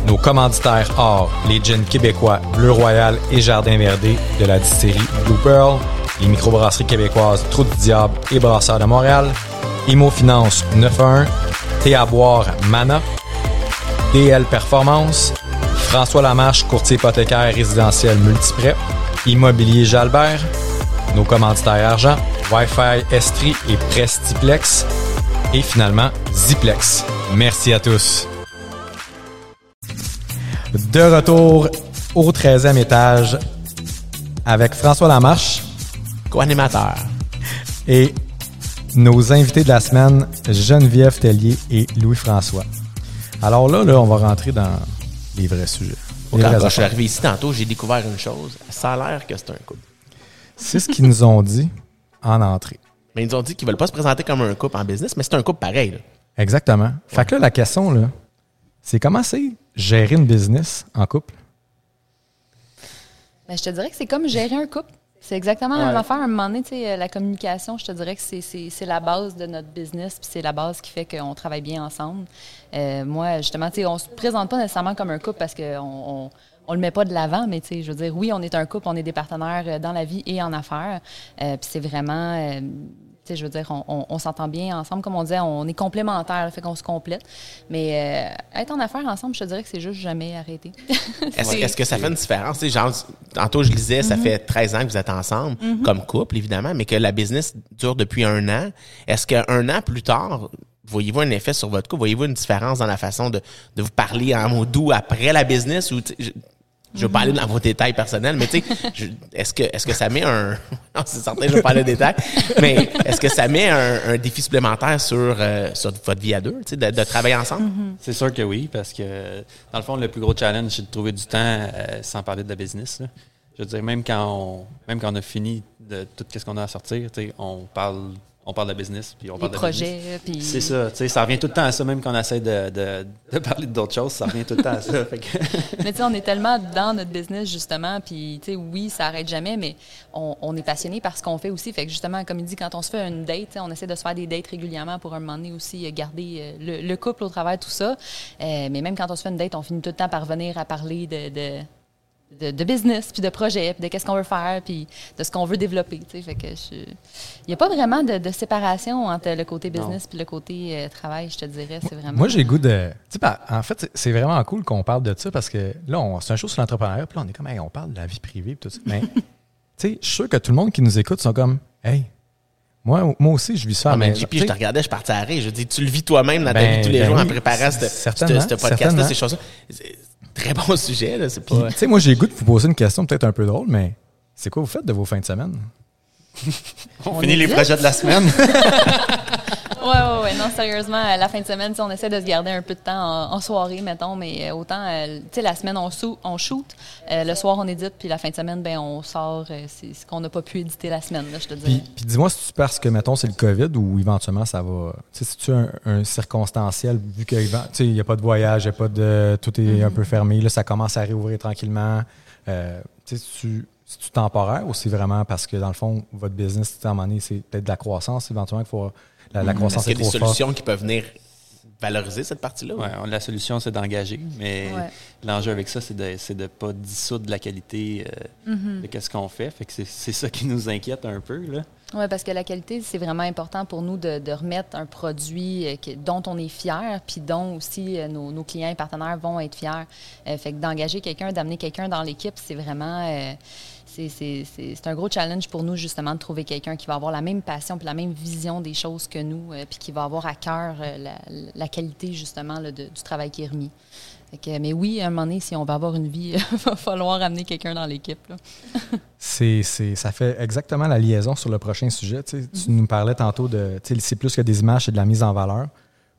Nos commanditaires or, les gins québécois Bleu Royal et Jardin Verdé de la distillerie Blue Pearl, les microbrasseries québécoises Trou du Diable et Brasseurs de Montréal, Imo Finance 91, Thé à boire Mana, DL Performance, François Lamarche, courtier hypothécaire résidentiel multiprêt, Immobilier Jalbert, nos commanditaires argent, Wi-Fi Estrie et Prestiplex, et finalement Ziplex. Merci à tous. De retour au 13e étage. avec François Lamarche Co-animateur. et nos invités de la semaine, Geneviève Tellier et Louis-François. Alors là, là, on va rentrer dans les vrais sujets. Les Quand je suis arrivé ici tantôt, j'ai découvert une chose. Ça a l'air que c'est un couple. C'est ce qu'ils nous ont dit en entrée. Mais ils nous ont dit qu'ils veulent pas se présenter comme un couple en business, mais c'est un couple pareil. là. Exactement. Fait que là, la question, là, c'est comment c'est gérer une business en couple? Ben, je te dirais que c'est comme gérer un couple. C'est exactement la même affaire. À un moment donné, euh, la communication, je te dirais que c'est- c'est c'est la base de notre business, puis c'est la base qui fait qu'on travaille bien ensemble. Euh, moi, justement, tu sais, on se présente pas nécessairement comme un couple parce qu'on on, on le met pas de l'avant, mais tu sais, je veux dire, oui, on est un couple, on est des partenaires euh, dans la vie et en affaires. Euh, puis c'est vraiment, euh, tu sais, je veux dire, on, on- on s'entend bien ensemble. Comme on disait, on est complémentaires, fait qu'on se complète. Mais euh, être en affaires ensemble, je te dirais que c'est juste jamais arrêté. Est-ce que ça fait une différence? Tu sais, genre, tantôt, je lisais, Mm-hmm. ça fait 13 ans que vous êtes ensemble, comme couple, évidemment, mais que la business dure depuis un an. Est-ce qu'un an plus tard, voyez-vous un effet sur votre couple? Voyez-vous une différence dans la façon de, de vous parler en mots doux après la business? Ou, je, vais pas aller dans vos détails personnels, mais tu sais, est-ce que, est-ce que ça met un... Non, c'est certain, je vais pas aller dans les détails, mais est-ce que ça met un, un défi supplémentaire sur, euh, sur votre vie à deux, tu sais, de, de travailler ensemble? C'est sûr que oui, parce que dans le fond, le plus gros challenge, c'est de trouver du temps euh, sans parler de la business. là. Je veux dire, même quand on, même quand on a fini de tout ce qu'on a à sortir, tu sais, on parle, on parle de business, puis on Les parle de la business. projets, puis... C'est ça, tu sais, ça revient tout le temps à ça, même quand on essaie de, de, de parler d'autres choses, ça revient tout le temps à ça. Fait que- Mais tu sais, on est tellement dans notre business, justement, puis tu sais, oui, ça arrête jamais, mais on, on est passionné par ce qu'on fait aussi. Fait que justement, comme il dit, quand on se fait une date, on essaie de se faire des dates régulièrement pour un moment donné aussi euh, garder euh, le, le couple au travers de tout ça. Euh, mais même quand on se fait une date, on finit tout le temps par venir à parler de... de de, de business, puis de projet, puis de qu'est-ce qu'on veut faire, puis de ce qu'on veut développer. tu sais. Fait que je- il n'y a pas vraiment de, de séparation entre le côté business puis le côté euh, travail, je te dirais. C'est vraiment. Moi, j'ai le goût de. Tu sais, en fait, c'est- vraiment cool qu'on parle de ça parce que là, c'est un show sur l'entrepreneuriat, puis là, on est comme, hey, on parle de la vie privée, puis tout ça. Mais, tu sais, je suis sûr que tout le monde qui nous écoute sont comme, hey, moi, moi aussi, je vis ça. Ah, mais JP, je te regardais, je partais à rire. Je dis, tu le vis toi-même dans ta Ben, vie tous les ben jours en préparant ce podcast-là, ces choses-là. C'est Très bon sujet, là. Puis, tu sais, moi, j'ai le goût de vous poser une question peut-être un peu drôle, mais c'est quoi vous faites de vos fins de semaine? on On finit les projets de la semaine. Non, sérieusement, la fin de semaine, on essaie de se garder un peu de temps en, en soirée, mettons, mais euh, autant, euh, tu sais, la semaine, on, sou- on shoot, euh, le soir, on édite, puis la fin de semaine, ben, on sort euh, c'est ce qu'on n'a pas pu éditer la semaine, là, je te Puis, dis. puis dis-moi si tu parce que, mettons, c'est le COVID ou éventuellement ça va. Tu sais, si tu un, un circonstanciel, vu qu'il n'y a pas de voyage, il a pas de. Tout est un peu fermé, là, ça commence à réouvrir tranquillement. Tu sais, si tu. Si tu temporaire ou c'est vraiment parce que dans le fond, votre business, tu sais, à un moment donné, c'est peut-être de la croissance éventuellement qu'il faut. La, la Est-ce croissance est y a des forte. solutions qui peuvent venir valoriser cette partie-là? ou- Ouais, on- la solution, c'est d'engager, mais Ouais. l'enjeu avec ça, c'est de de pas dissoudre la qualité euh, de qu'est-ce qu'on fait. Fait que c'est c'est ça qui nous inquiète un peu. Là. Oui, parce que la qualité, c'est vraiment important pour nous de, de remettre un produit euh, que- dont on est fier, puis dont aussi euh, nos, nos clients et partenaires vont être fiers. Euh, fait que d'engager quelqu'un, d'amener quelqu'un dans l'équipe, c'est vraiment. C'est- un gros challenge pour nous, justement, de trouver quelqu'un qui va avoir la même passion puis la même vision des choses que nous, euh, puis qui va avoir à cœur euh, la, la qualité, justement, là, de- du travail qui est remis. Que, mais oui, à un moment donné, si on veut avoir une vie, il va falloir amener quelqu'un dans l'équipe. C'est, ça fait exactement la liaison sur le prochain sujet. Tu, sais, tu nous parlais tantôt de. C'est plus que des images, c'est de la mise en valeur.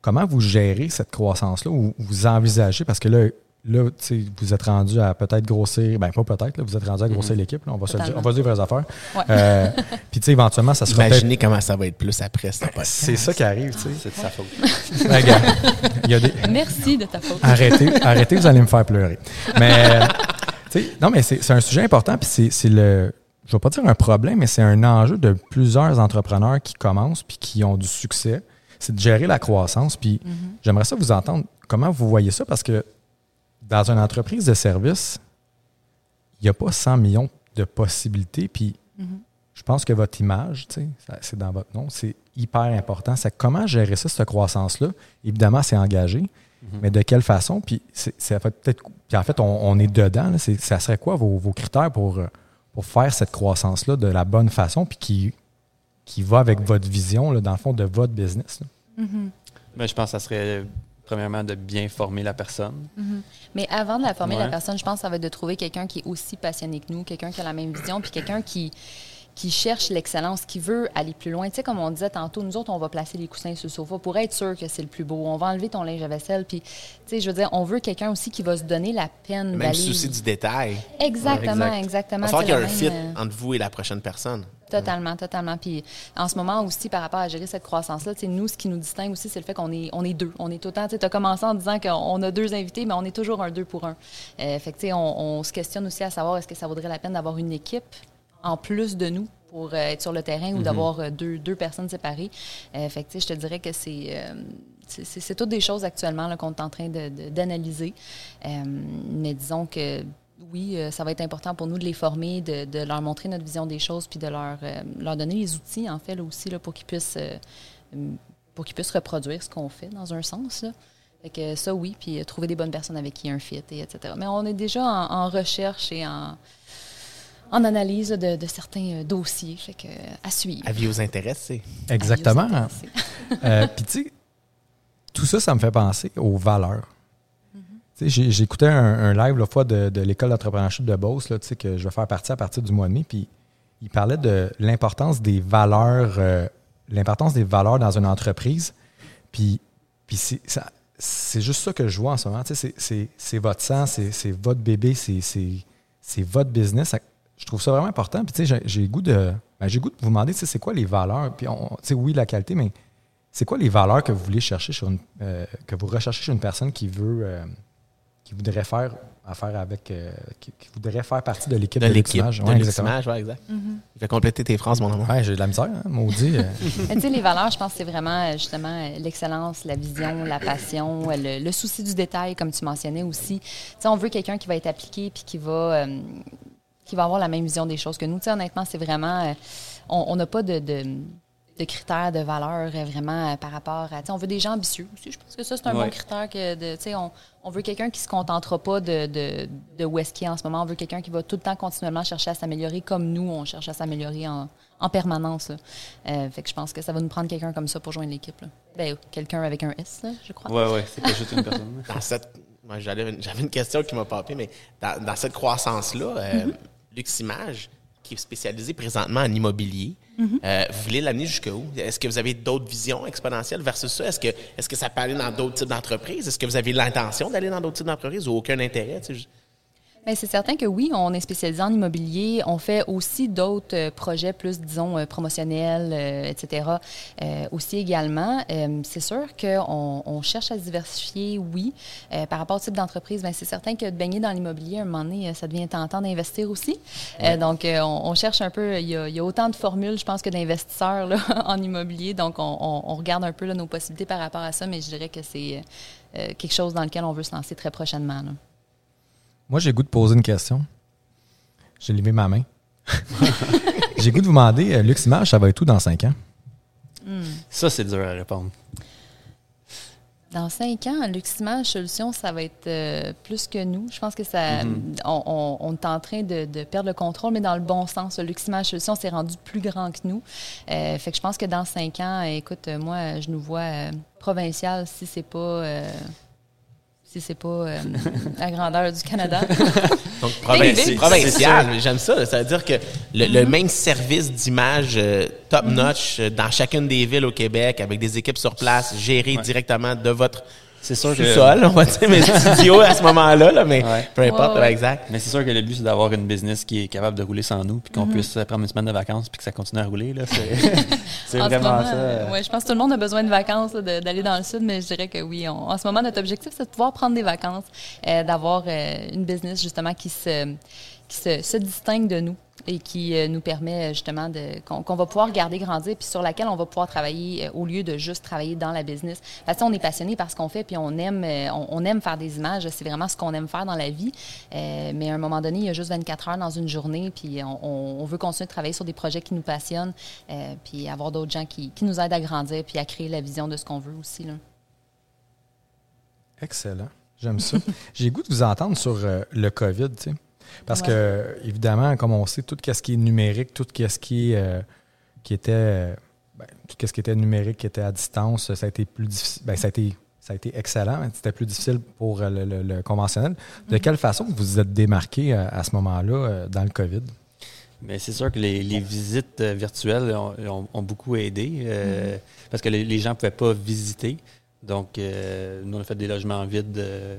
Comment vous gérez cette croissance-là ou vous envisagez? Parce que là, là tu sais, vous êtes rendu à peut-être grossir. Ben, pas peut-être, là, vous êtes rendu à grossir l'équipe. là, on, va se dire, on va se dire les vraies affaires. Ouais. Euh, Puis, tu sais, éventuellement, ça sera. Imaginez comment ça va être plus après podcast. C'est ça qui arrive, tu sais. C'est de sa faute. Regarde, il y a des. Merci de ta faute. Arrêtez, arrêtez, vous allez me faire pleurer. Mais, euh, tu sais, non, mais c'est c'est un sujet important, puis c'est- c'est le, je vais pas dire un problème, mais c'est un enjeu de plusieurs entrepreneurs qui commencent puis qui ont du succès. C'est de gérer la croissance. Puis j'aimerais ça vous entendre comment vous voyez ça, parce que dans une entreprise de service, il n'y a pas 100 millions de possibilités. Puis je pense que votre image, c'est dans votre nom, c'est hyper important. C'est comment gérer ça, cette croissance-là? Évidemment, c'est engagé, mais de quelle façon? Puis, peut-être. En fait, on, est dedans. là. Ça serait quoi vos, critères pour, euh, pour faire cette croissance-là de la bonne façon, puis qui, qui va avec votre vision, là, dans le fond, de votre business? Ben, je pense que ça serait premièrement, de bien former la personne. Mais avant de la former, la personne, je pense que ça va être de trouver quelqu'un qui est aussi passionné que nous, quelqu'un qui a la même vision, puis quelqu'un qui, qui cherche l'excellence, qui veut aller plus loin. Tu sais, comme on disait tantôt, nous autres, on va placer les coussins sur le sofa pour être sûr que c'est le plus beau. On va enlever ton linge à vaisselle, puis, tu sais, je veux dire, on veut quelqu'un aussi qui va se donner la peine Même d'aller... souci du détail. Exactement, Exact. Il exactement. va falloir qu'il y ait un fit même, euh, entre vous et la prochaine personne. Totalement, totalement. Puis en ce moment aussi, par rapport à gérer cette croissance-là, nous, ce qui nous distingue aussi, c'est le fait qu'on est, on est deux. On est tout le temps, tu as commencé en disant qu'on a deux invités, mais on est toujours un deux pour un. Euh, fait que, on, on se questionne aussi à savoir est-ce que ça vaudrait la peine d'avoir une équipe en plus de nous pour euh, être sur le terrain ou d'avoir euh, deux, deux personnes séparées. Euh, fait que, je te dirais que c'est... c'est- toutes des choses actuellement qu'on est en train de- de- d'analyser. Euh, mais disons que oui, euh, ça va être important pour nous de les former, de, de leur montrer notre vision des choses, puis de leur, euh, leur donner les outils, en fait, là aussi, là, pour qu'ils puissent, euh, pour qu'ils puissent reproduire ce qu'on fait, dans un sens. Là. Fait que ça, oui, puis trouver des bonnes personnes avec qui un fit, et etc. Mais on est déjà en, en recherche et en, en analyse de, de certains dossiers. Fait que, à suivre. Avis aux intéressés. Exactement. Euh, Puis, tu sais, tout ça, ça me fait penser aux valeurs. J'écoutais un, live la fois de, de l'école d'entrepreneurship de Beauce, là, que je vais faire partie à partir du mois de mai. Puis, il parlait de l'importance des valeurs, euh, l'importance des valeurs dans une entreprise. Puis, puis c'est juste ça que je vois en ce moment. C'est- votre sang, c'est votre bébé, c'est- votre business. Je trouve ça vraiment important. Puis, j'ai- goût de, ben, j'ai goût de vous demander, c'est quoi les valeurs? Puis, on- oui, la qualité, mais c'est quoi les valeurs que vous voulez chercher sur une, euh, que vous recherchez chez une personne qui veut, euh, qui voudrait faire affaire avec, euh, qui, qui voudrait faire partie de l'équipe De de, l'équipe. Luximage? De Ouais. Luximage, ouais, exact. Je vais compléter tes phrases, mon amour. Ouais, j'ai de la misère, hein, maudit. euh. Tu sais, les valeurs, je pense que c'est vraiment euh, justement euh, l'excellence, la vision, la passion, le, le souci du détail, comme tu mentionnais aussi. Tu sais, on veut quelqu'un qui va être appliqué puis qui va, euh, qui va avoir la même vision des choses que nous. Tu sais, honnêtement, c'est vraiment. euh, on on n'a pas de, de, de critères de valeur euh, vraiment euh, par rapport à. On veut des gens ambitieux aussi. Je pense que ça, c'est un bon critère. que de, tu sais, on, on veut quelqu'un qui se contentera pas de, de, de où est-ce qu'il est en ce moment. On veut quelqu'un qui va tout le temps continuellement chercher à s'améliorer comme nous, on cherche à s'améliorer en, en permanence. Euh, fait que je pense que ça va nous prendre quelqu'un comme ça pour joindre l'équipe. Ben, quelqu'un avec un S, là, je crois. Ouais, ouais, c'est pas juste une personne. Dans cette, moi, j'avais j'avais une question qui m'a papé, mais dans, dans cette croissance-là, euh, Luximage, qui est spécialisé présentement en immobilier, euh, vous voulez l'amener jusqu'où? Est-ce que vous avez d'autres visions exponentielles versus ça? Est-ce que, est-ce que ça peut aller dans d'autres types d'entreprises? Est-ce que vous avez l'intention d'aller dans d'autres types d'entreprises ou aucun intérêt? tu sais, je- c'est certain que oui, on est spécialisé en immobilier. On fait aussi d'autres euh, projets plus, disons, euh, promotionnels, euh, etc. euh, aussi également. Euh, c'est sûr qu'on on cherche à se diversifier, oui. Euh, par rapport au type d'entreprise, ben, c'est certain que de baigner dans l'immobilier, à un moment donné, ça devient tentant d'investir aussi. Euh, donc, on, on cherche un peu, il y, a, il y a autant de formules, je pense, que d'investisseurs là, en immobilier. Donc, on, on- on regarde un peu là, nos possibilités par rapport à ça, mais je dirais que c'est euh, quelque chose dans lequel on veut se lancer très prochainement. là. Moi, j'ai le goût de poser une question. J'ai levé ma main. j'ai le goût de vous demander, euh, Luximage, ça va être où dans cinq ans? Ça, c'est dur à répondre. Dans cinq ans, Luximage Solutions, ça va être euh, plus que nous. Je pense que ça, on, on- on est en train de, de perdre le contrôle, mais dans le bon sens. Luximage Solutions s'est rendu plus grand que nous. Euh, fait que je pense que dans cinq ans, euh, écoute, euh, moi, je nous vois euh, provincial si c'est pas. Si c'est pas euh, la grandeur du Canada. Donc, provinci- provincial, j'aime ça. Ça veut dire que le, le même service d'image euh, top-notch euh, dans chacune des villes au Québec, avec des équipes sur place, gérées directement de votre C'est sûr que. sous-sol, on va dire, mais studio à ce moment-là, là, mais Ouais. peu importe, Ouais, ouais. exact. Mais c'est sûr que le but, c'est d'avoir une business qui est capable de rouler sans nous, puis qu'on Mhm. puisse prendre une semaine de vacances, puis que ça continue à rouler. là. C'est c'est En ce vraiment moment, ça. euh, ouais, je pense que tout le monde a besoin de vacances, d'aller dans le sud, mais je dirais que oui. on- en ce moment, notre objectif, c'est de pouvoir prendre des vacances, euh, d'avoir euh, une business justement qui se, qui se, distingue de nous et qui euh, nous permet justement de qu'on va pouvoir garder grandir puis sur laquelle on va pouvoir travailler euh, au lieu de juste travailler dans la business. Parce qu'on est passionné par ce qu'on fait puis on aime euh, on, aime faire des images, c'est vraiment ce qu'on aime faire dans la vie. Euh, mais à un moment donné, il y a juste 24 heures dans une journée puis on, on- veut continuer de travailler sur des projets qui nous passionnent euh, puis avoir d'autres gens qui, qui nous aident à grandir puis à créer la vision de ce qu'on veut aussi là. Excellent. J'aime ça. J'ai goût de vous entendre sur euh, le COVID, tu sais. Parce Ouais. que, évidemment, comme on sait, tout ce qui est numérique, tout ce qui, est, euh, qui était. ben, tout ce qui était numérique, qui était à distance, ça a été plus difficile. Ben, ça a été. ça a été excellent. C'était plus difficile pour euh, le, le- le conventionnel. De quelle façon vous vous êtes démarqué euh, à ce moment-là dans le COVID? Mais c'est sûr que les, les visites virtuelles ont, ont- ont beaucoup aidé euh, parce que les, les gens ne pouvaient pas visiter. Donc, euh, nous, on a fait des logements vides. euh,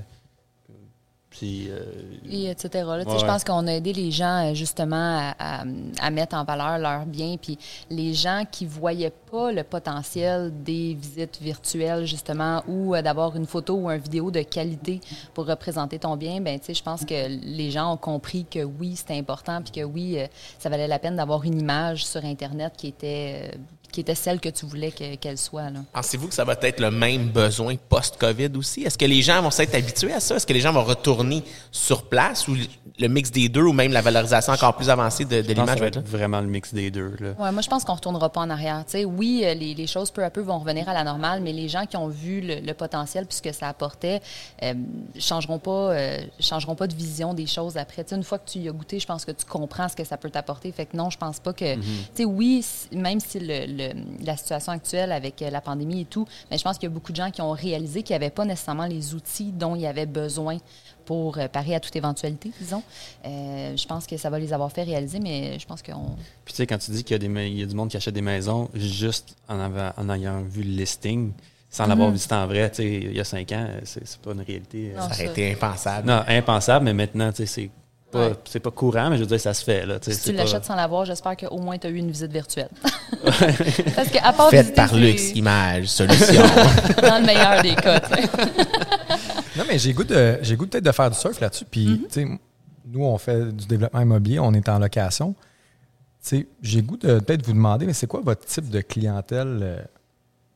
puis, euh, Et etc. là. Ouais, Je pense qu'on a aidé les gens euh, justement à, à- à mettre en valeur leurs biens. Puis les gens qui voyaient pas le potentiel des visites virtuelles justement ou euh, d'avoir une photo ou une vidéo de qualité pour représenter ton bien, ben je pense que les gens ont compris que oui, c'était important puis que oui, euh, ça valait la peine d'avoir une image sur Internet qui était, qui était celle que tu voulais que- qu'elle soit. Pensez-vous que ça va être le même besoin post-COVID aussi? Est-ce que les gens vont s'être habitués à ça? Est-ce que les gens vont retourner sur place ou le mix des deux ou même la valorisation encore plus avancée de, l'image ça va être là? vraiment le mix des deux. Là. Ouais, moi, je pense qu'on retournera pas en arrière. Tu sais, oui, euh, les, les choses peu à peu vont revenir à la normale, mais les gens qui ont vu le, le potentiel puisque ça apportait euh, changeront pas, euh, changeront pas de vision des choses après. Tu sais, une fois que tu y as goûté, je pense que tu comprends ce que ça peut t'apporter. Fait que non, je pense pas que. Tu sais, oui, même si le, le- la situation actuelle avec euh, la pandémie et tout, mais je pense qu'il y a beaucoup de gens qui ont réalisé qu'il n'y avait pas nécessairement les outils dont il y avait besoin pour euh, parer à toute éventualité, disons. Euh, je pense que ça va les avoir fait réaliser, mais je pense qu'on Puis tu sais, quand tu dis qu'il y, a des ma- il y a du monde qui achète des maisons juste en, avant- en ayant vu le listing, sans Mhm. l'avoir visité en vrai, tu sais, il y a cinq ans, c'est c'est pas une réalité. Non. Ça aurait été impensable. Non, impensable, mais maintenant, tu sais, c'est pas, Ouais. c'est pas courant, mais je veux dire, ça se fait. Là, Si tu pas- l'achètes sans l'avoir, j'espère qu'au moins tu as eu une visite virtuelle. Parce qu'à part Faites visiter, par Lux Image Solutions. dans le meilleur des cas. Non, mais j'ai goût de, j'ai goût peut-être de faire du surf là-dessus. Puis, tu sais, nous, on fait du développement immobilier, on est en location. Tu sais, j'ai goût de peut-être vous demander, mais c'est quoi votre type de clientèle euh,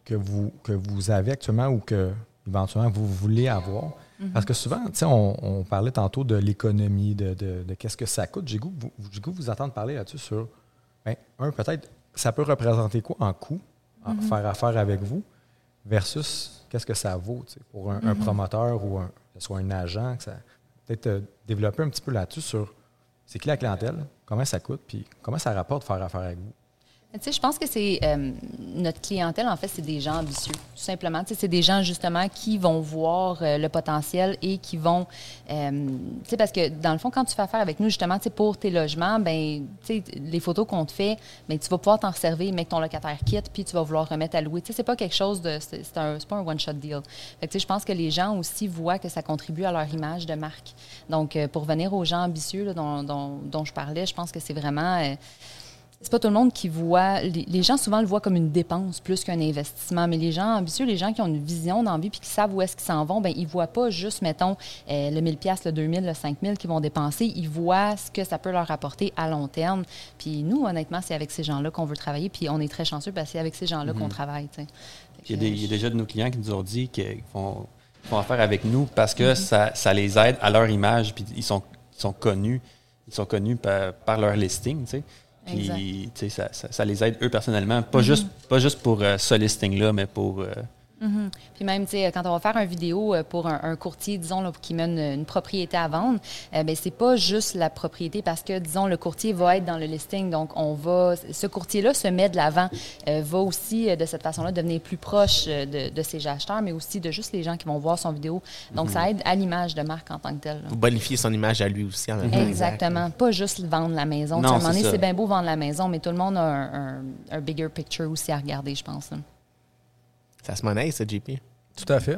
que vous, que vous avez actuellement ou que éventuellement vous voulez avoir? Parce que souvent, on, on parlait tantôt de l'économie, de, de- de qu'est-ce que ça coûte. J'ai goût, goût de vous entendre parler là-dessus sur, ben, un, peut-être, ça peut représenter quoi en coût, en faire affaire avec vous, versus qu'est-ce que ça vaut pour un, un promoteur ou un, que ce soit un agent. Peut-être euh, développer un petit peu là-dessus sur c'est qui la clientèle, comment ça coûte, puis comment ça rapporte faire affaire avec vous. Tu sais, je pense que c'est euh, notre clientèle, en fait, c'est des gens ambitieux, tout simplement. Tu sais, c'est des gens, justement, qui vont voir euh, le potentiel et qui vont... euh, tu sais, parce que, dans le fond, quand tu fais affaire avec nous, justement, tu sais, pour tes logements, ben tu sais, les photos qu'on te fait, ben tu vas pouvoir t'en servir, mais que ton locataire quitte, puis tu vas vouloir remettre à louer. Tu sais, c'est pas quelque chose de... C'est un- c'est pas un one-shot deal. Fait que, tu sais, je pense que les gens aussi voient que ça contribue à leur image de marque. Donc, euh, pour venir aux gens ambitieux là, dont, dont- dont je parlais, je pense que c'est vraiment... c'est pas tout le monde qui voit. Les, les gens souvent le voient comme une dépense plus qu'un investissement, mais les gens ambitieux, les gens qui ont une vision d'envie puis qui savent où est-ce qu'ils s'en vont, ben ils voient pas juste, mettons, euh, le 1000 pièces, le 2000, le 5000 qu'ils vont dépenser. Ils voient ce que ça peut leur apporter à long terme. Puis nous, honnêtement, c'est avec ces gens-là qu'on veut travailler. Puis on est très chanceux parce que c'est avec ces gens-là qu'on travaille. Fait Puis Il y, a que, des- il y a déjà de nos clients qui nous ont dit qu'ils font, font affaire avec nous parce que ça, ça les aide à leur image, puis ils sont, ils sont connus. Ils sont connus par, par leur listing, sais. Puis, tu sais, ça, ça, ça les aide eux personnellement, pas, juste, pas juste pour euh, ce listing-là, mais pour. euh, Puis même, tu sais, quand on va faire une vidéo euh, pour un, un courtier, disons, là, qui mène une propriété à vendre, euh, ben c'est pas juste la propriété parce que, disons, le courtier va être dans le listing. Donc, on va, ce courtier-là se met de l'avant, euh, va aussi, euh, de cette façon-là, devenir plus proche euh, de, de ses acheteurs, mais aussi de juste les gens qui vont voir son vidéo. Donc, ça aide à l'image de marque en tant que telle. là. Vous bonifiez son image à lui aussi en même temps. Exactement. Pas juste vendre la maison. Non, Tu sais, à un moment c'est donné, ça. c'est bien beau vendre la maison, mais tout le monde a un, un- un bigger picture aussi à regarder, je pense. là. Ça se monnaie, ça, JP. Tout à fait.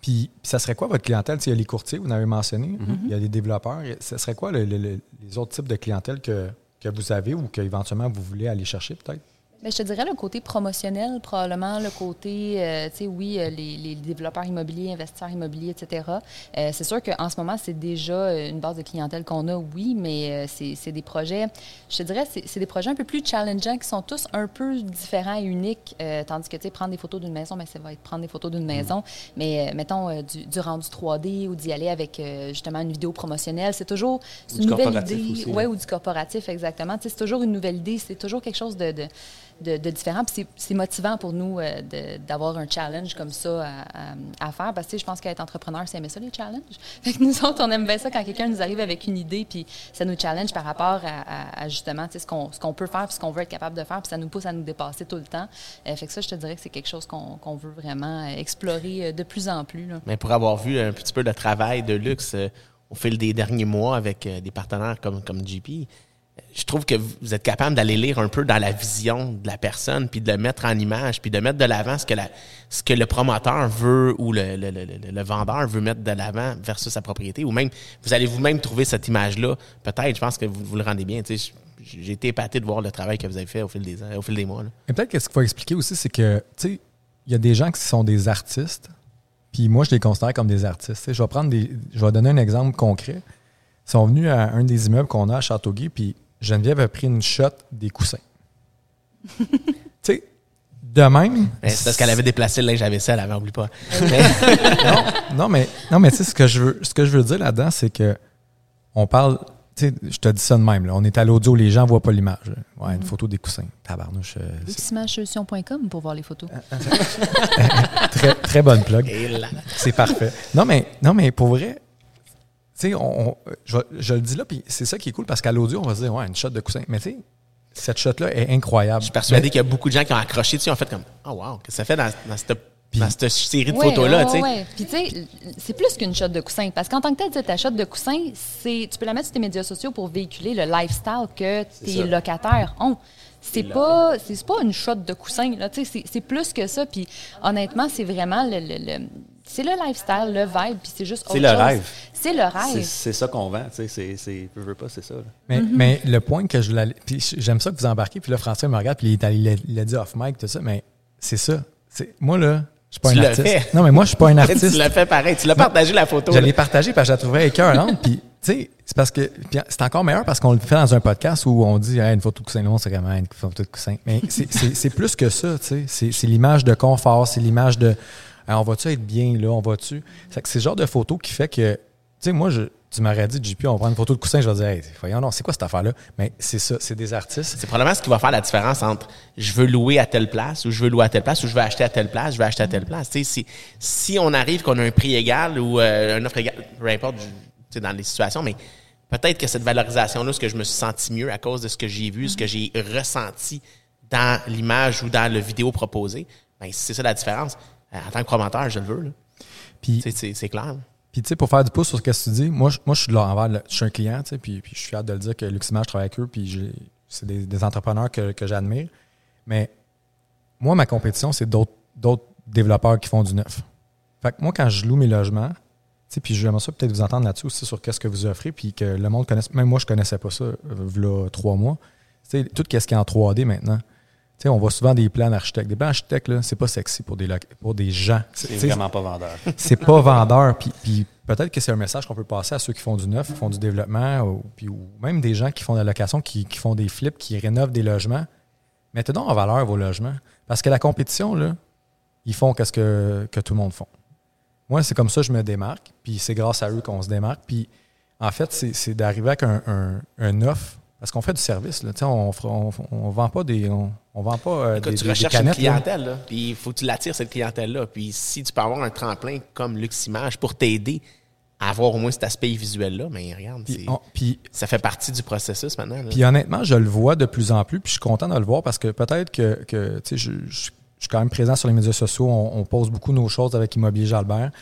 Puis, puis ça serait quoi votre clientèle? Tu sais, Il y a les courtiers, vous en avez mentionné. Mm-hmm. Il y a les développeurs. Ce serait quoi le- le- le- les autres types de clientèle que, que vous avez ou qu'éventuellement vous voulez aller chercher peut-être? Ben, je te dirais le côté promotionnel, probablement, le côté, euh, tu sais, oui, euh, les, les développeurs immobiliers, investisseurs immobiliers, etc. Euh, c'est sûr qu'en ce moment, c'est déjà euh, une base de clientèle qu'on a, oui, mais euh, c'est c'est des projets, je te dirais, c'est des projets un peu plus challengeants qui sont tous un peu différents et uniques, euh, tandis que, tu sais, prendre des photos d'une maison, mais ça va être prendre des photos d'une maison, mais mettons, du, du rendu 3D ou d'y aller avec, euh, justement, une vidéo promotionnelle, c'est toujours une nouvelle idée. aussi, Ouais, ou du corporatif, exactement. Tu sais, c'est toujours une nouvelle idée, c'est toujours quelque chose de, de, de, de différent. Puis c'est- motivant pour nous euh, d'avoir un challenge comme ça à, faire. Parce que je pense qu'être entrepreneur, c'est aimer ça, les challenges. Fait que nous autres, on aime bien ça quand quelqu'un nous arrive avec une idée, puis ça nous challenge par rapport à, à- justement ce qu'on qu'on peut faire, puis ce qu'on veut être capable de faire, puis ça nous pousse à nous dépasser tout le temps. Euh, fait que ça, je te dirais que c'est quelque chose qu'on qu'on veut vraiment euh, explorer euh, de plus en plus. Mais pour avoir vu un petit peu le travail de luxe euh, au fil des derniers mois avec des partenaires comme, comme GP, je trouve que vous êtes capable d'aller lire un peu dans la vision de la personne, puis de le mettre en image, puis de mettre de l'avant ce que le promoteur veut ou le, vendeur veut mettre de l'avant versus sa propriété. Ou même, vous allez vous-même trouver cette image-là. Peut-être, je pense que vous, vous le rendez bien. J'ai été épaté de voir le travail que vous avez fait au fil des mois. Et peut-être que ce qu'il faut expliquer aussi, c'est que, il y a des gens qui sont des artistes, puis moi, je les considère comme des artistes. Je vais prendre des. Je vais donner un exemple concret. Ils sont venus à un des immeubles qu'on a à Châteauguay, puis Geneviève a pris une shot des coussins. tu sais, de même. Mais C'est parce qu'elle avait déplacé le linge à vaisselle avant, oublie pas. non, mais, non, mais tu sais, ce que je veux, ce que je veux dire là-dedans, c'est que on parle. Tu sais, je te dis ça de même. Là. On est à l'audio, les gens voient pas l'image. Ouais, une photo des coussins. Tabarnouche. euh, c'est Xmagesolution.com pour voir les photos. très, très bonne plug. C'est parfait. Non, mais, non, mais pour vrai, sais, on, on- je, je le dis là, puis c'est ça qui est cool parce qu'à l'audio, on va se dire, ouais, une shot de coussin. Mais tu sais, cette shot-là est incroyable. Je suis persuadé qu'il y a beaucoup de gens qui ont accroché dessus, en fait, comme Oh wow, que ça fait dans, dans cette, Puis- dans cette série de Ouais, photos-là, ouais, tu sais? ouais. Puis, tu sais, c'est plus qu'une shot de coussin. Parce qu'en tant que tel, tu sais, ta shot de coussin, c'est, tu peux la mettre sur tes médias sociaux pour véhiculer le lifestyle que tes ça. locataires ont. C'est pas, c'est pas une shot de coussin, là. Tu sais, c'est, c'est plus que ça. Puis, honnêtement, c'est vraiment le, le- le- c'est le lifestyle, le vibe, puis c'est juste C'est autre le chose. rêve. C'est le rêve. c'est ça qu'on vend, tu sais. c'est- C'est, veux, veux pas, c'est ça. là. Mais, Mm-hmm. mais le point que je voulais. Puis j'aime ça que vous embarquez, puis là, François me regarde, puis il, est allé- il a- il a dit off mic, tout ça, mais c'est ça. C'est, moi, là, je suis pas Tu un l'as artiste. fait. Non, mais moi, je suis pas un tu artiste. l'as fait pareil, tu l'as partagé la photo. Je là. l'ai partagé parce que je la trouvais écœurante. Puis, tu sais, c'est parce que puis c'est encore meilleur parce qu'on le fait dans un podcast où on dit Hey, une photo de coussin. Non, c'est vraiment une photo de coussin. Mais c'est- c'est c'est plus que ça, tu sais. C'est- C'est l'image de confort, c'est l'image de On va-tu être bien là, on va-tu? C'est le genre de photo qui fait que, tu sais, moi, je, tu m'aurais dit, JP, on prend une photo de coussin, je vais dire, hey, voyons, non, c'est quoi cette affaire-là? Mais c'est ça, c'est des artistes. C'est probablement ce qui va faire la différence entre je veux louer à telle place ou je veux louer à telle place ou je veux acheter à telle place, je veux acheter à telle place. Si, si on arrive qu'on a un prix égal ou euh, une offre égale, peu importe dans les situations, mais peut-être que cette valorisation-là, ce que je me suis senti mieux à cause de ce que j'ai vu, ce que j'ai ressenti dans l'image ou dans le vidéo proposé, ben, c'est ça la différence. Euh, En tant que promoteur, je le veux. là. Puis, C'est clair. là. Puis, tu sais, pour faire du pouce sur ce que tu dis, moi, je, moi, je suis de Je suis un client, tu sais, puis, puis je suis fier de le dire que Luximage travaille avec eux, puis c'est des, des entrepreneurs que, que j'admire. Mais moi, ma compétition, c'est d'autres développeurs qui font du neuf. Fait que moi, quand je loue mes logements, tu sais, puis j'aimerais ça peut-être vous entendre là-dessus aussi sur qu'est-ce que vous offrez, puis que le monde connaisse. Même moi, je connaissais pas ça, euh, v'là trois mois. Tu sais, tout ce qui est en 3D maintenant. On voit souvent des plans d'architectes. Des plans d'architectes, là, c'est pas sexy pour des, pour des gens. C'est vraiment pas vendeur. c'est pas vendeur. Puis, puis peut-être que c'est un message qu'on peut passer à ceux qui font du neuf, qui font du développement, ou, puis, ou même des gens qui font de la location, qui, qui font des flips, qui rénovent des logements. Mettez donc en valeur vos logements. Parce que la compétition, là, ils font qu'est-ce que, que tout le monde font. Moi, c'est comme ça que je me démarque, puis c'est grâce à eux qu'on se démarque. Puis en fait, c'est c'est d'arriver avec un, un, un offre, parce qu'on fait du service. Là. On, fera- on, vend pas des. On, on vend pas euh, Écoute, des, tu des- recherches une canettes. là. clientèle, là, puis il faut que tu l'attires, cette clientèle-là. Puis si tu peux avoir un tremplin comme Luximage pour t'aider à avoir au moins cet aspect visuel-là, mais regarde, Puis c'est- on- puis ça fait partie du processus maintenant. là. Puis honnêtement, je le vois de plus en plus, puis je suis content de le voir parce que peut-être que, que, tu sais, je, je- je suis quand même présent sur les médias sociaux, on, on pose beaucoup nos choses avec Immobilier Jalbert.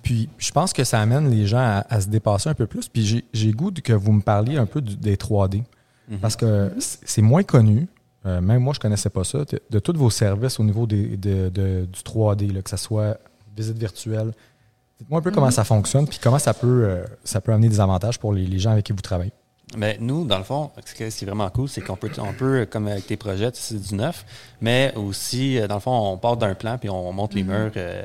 Puis je pense que ça amène les gens à, à se dépasser un peu plus. Puis j'ai- goût que vous me parliez un peu du- des 3D. Parce que c'est moins connu. Euh, même moi, je connaissais pas ça. De, de tous vos services au niveau des, de- de- du 3D, là, que ce soit visite virtuelle. Dites-moi un peu comment ça fonctionne, puis comment ça peut, euh, ça peut amener des avantages pour les, les gens avec qui vous travaillez. Mais nous, dans le fond, ce qui est- vraiment cool, c'est qu'on peut, on peut, comme avec tes projets, tu sais, c'est du neuf, mais aussi, euh, dans le fond, on part d'un plan, puis on monte les murs, euh,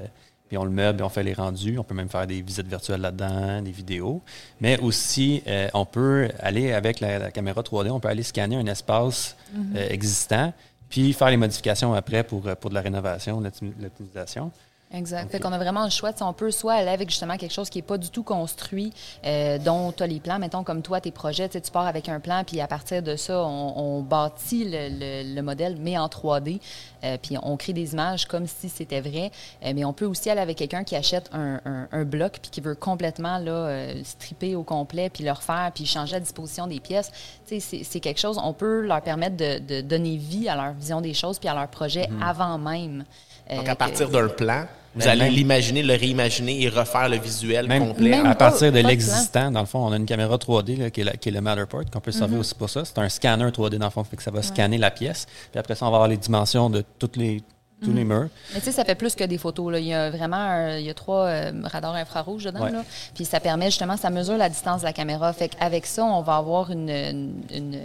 puis on le meuble, on fait les rendus. On peut même faire des visites virtuelles là-dedans, des vidéos. Mais aussi, euh, on peut aller avec la, la caméra 3D, on peut aller scanner un espace euh, existant, puis faire les modifications après pour, euh, pour de la rénovation, l'optimi- l'optimisation. Exact. Fait qu'on a vraiment le choix. Tu sais, on peut soit aller avec justement quelque chose qui n'est pas du tout construit, euh, dont tu as les plans. Mettons, comme toi, tes projets, tu pars avec un plan, puis à partir de ça, on, on bâtit le, le- le modèle, mais en 3D, euh, puis on crée des images comme si c'était vrai. Euh, mais on peut aussi aller avec quelqu'un qui achète un, un- un bloc, puis qui veut complètement là, euh, stripper au complet, puis le refaire, puis changer la disposition des pièces. Tu sais, c'est- c'est quelque chose, on peut leur permettre de, de donner vie à leur vision des choses, puis à leur projet avant même. euh, Donc, à partir d'un plan, vous Ben, allez même- l'imaginer, le réimaginer et refaire le visuel Même- complet. Même À pas- partir de l'existant, dans le fond, on a une caméra 3D là, qui, est la- qui est le Matterport, qu'on peut Mm-hmm. servir aussi pour ça. C'est un scanner 3D dans le fond, fait que ça va scanner la pièce. Puis après ça, on va avoir les dimensions de toutes les, tous les murs. Mais tu sais, ça fait plus que des photos. Là. Il y a vraiment un- il y a trois euh, radars infrarouges dedans. Ouais. Là. Puis ça permet justement, ça mesure la distance de la caméra. Fait qu'avec ça, on va avoir une, une- une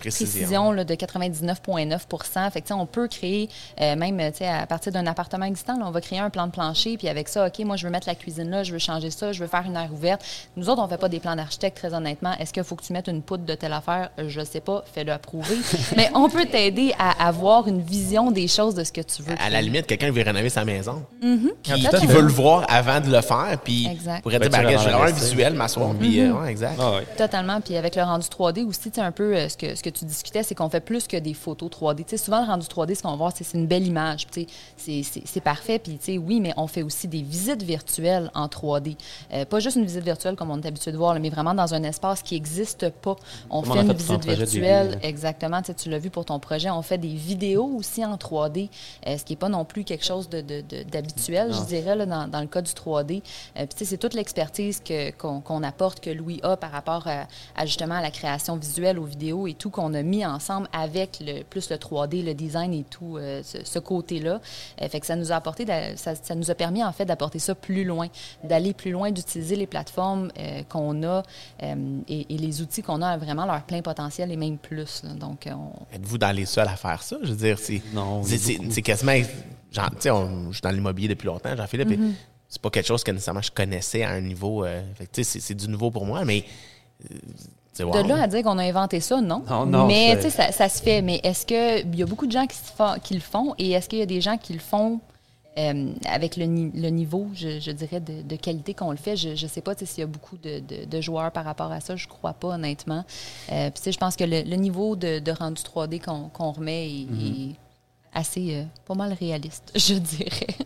Précision. précision là, de 99,9 Fait que, tu sais, on peut créer, euh, même à partir d'un appartement existant, là, on va créer un plan de plancher, puis avec ça, OK, moi, je veux mettre la cuisine là, je veux changer ça, je veux faire une aire ouverte. Nous autres, on fait pas des plans d'architecte, très honnêtement. Est-ce qu'il faut que tu mettes une poutre de telle affaire? Euh, Je sais pas, fais-le approuver. Mais on peut t'aider à avoir une vision des choses de ce que tu veux. À la limite, quelqu'un veut rénover sa maison. Qui, Tout à qui fait. veut le voir avant de le faire, puis Exact. pourrait dire, Ben, ben, avoir un visuel, m'asseoir, puis euh, ouais, exact. Ah ouais. Totalement. Puis avec le rendu 3D aussi, tu sais, un peu euh, ce, que, ce que tu discutais, c'est qu'on fait plus que des photos 3D. Tu sais, souvent, le rendu 3D, ce qu'on va voir, c'est une belle image. C'est- parfait. Puis, oui, mais on fait aussi des visites virtuelles en 3D. Euh, pas juste une visite virtuelle comme on est habitué de voir, là, mais vraiment dans un espace qui n'existe pas. On Comme fait une visite virtuelle. Exactement. Tu l'as vu pour ton projet. On fait des vidéos aussi en 3D, euh, ce qui n'est pas non plus quelque chose de- de- de- d'habituel, je dirais, là, dans, dans le cas du 3D. Euh, puis, c'est toute l'expertise que- qu'on qu'on apporte, que Louis a par rapport à, à, justement à la création visuelle, aux vidéos et tout, qu'on a mis ensemble avec le, plus le 3D, le design et tout, euh, ce, ce côté-là. Euh, fait que ça nous a apporté, ça, ça nous a permis, en fait, d'apporter ça plus loin, d'aller plus loin, d'utiliser les plateformes euh, qu'on a euh, et, et les outils qu'on a à vraiment leur plein potentiel et même plus. là. Donc, on, Êtes-vous dans les seuls à faire ça? Je veux dire, c'est. Non, on c'est- quasiment. genre, on- je suis dans l'immobilier depuis longtemps, Jean-Philippe, et Mm-hmm. c'est pas quelque chose que nécessairement je connaissais à un niveau. euh, fait que, tu sais, c'est- c'est du nouveau pour moi, mais. Wow. De là à dire qu'on a inventé ça, non. Non, non, mais tu sais, ça, ça se fait. Mais est-ce qu'il y a beaucoup de gens qui, se fa- qui le font et est-ce qu'il y a des gens qui le font euh, avec le, ni- le niveau, je, je dirais, de, de qualité qu'on le fait? Je ne sais pas tu sais, s'il y a beaucoup de, de- de joueurs par rapport à ça. Je crois pas, honnêtement. Euh, Puis tu sais, je pense que le, le niveau de, rendu 3D qu'on remet est, est assez, euh, pas mal réaliste, je dirais.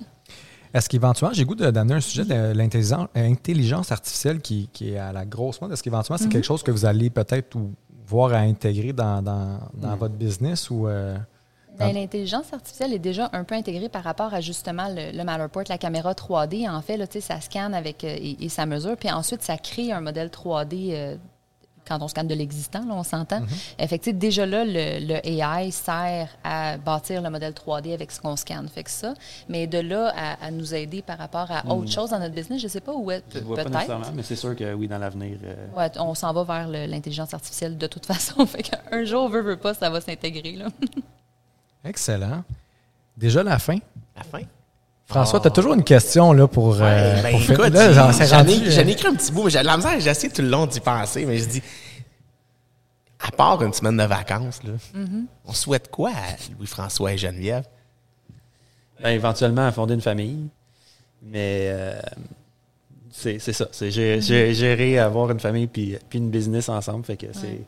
Est-ce qu'éventuellement, j'ai goût d'amener un sujet de l'intelligence intelligence artificielle qui, qui est à la grosse mode? Est-ce qu'éventuellement, c'est quelque chose que vous allez peut-être voir à intégrer dans, dans- dans votre business ou. euh, Ben, L'intelligence artificielle est déjà un peu intégrée par rapport à justement le, le la caméra 3D. En fait, là, tu sais, ça scanne avec euh, et, et ça mesure, puis ensuite ça crée un modèle 3D euh, quand on scanne de l'existant, là, on s'entend. Euh, Fait que, tu sais, déjà là, le, le AI sert à bâtir le modèle 3D avec ce qu'on scanne. Fait que ça, mais de là à, à nous aider par rapport à autre chose dans notre business, je sais pas où est Je le vois pas peut-être. nécessairement, mais c'est sûr que oui, dans l'avenir. euh, Ouais, on s'en va vers le- l'intelligence artificielle de toute façon. Fait qu'un jour, veut, veut pas, ça va s'intégrer. là. Excellent. Déjà la fin. La fin. François, Oh. tu as toujours une question là, pour. euh, Ouais, ben, pour écoute, là, j'en- ai, euh, écrit un petit bout, mais j'ai la misère, j'ai essayé tout le long d'y penser, mais je dis, à part une semaine de vacances, là, Mm-hmm. on souhaite quoi à Louis-François et Geneviève? ben, éventuellement, fonder une famille. Mais euh, c'est c'est ça. C'est gé- gé- gérer, avoir une famille puis, puis une business ensemble. Fait que c'est.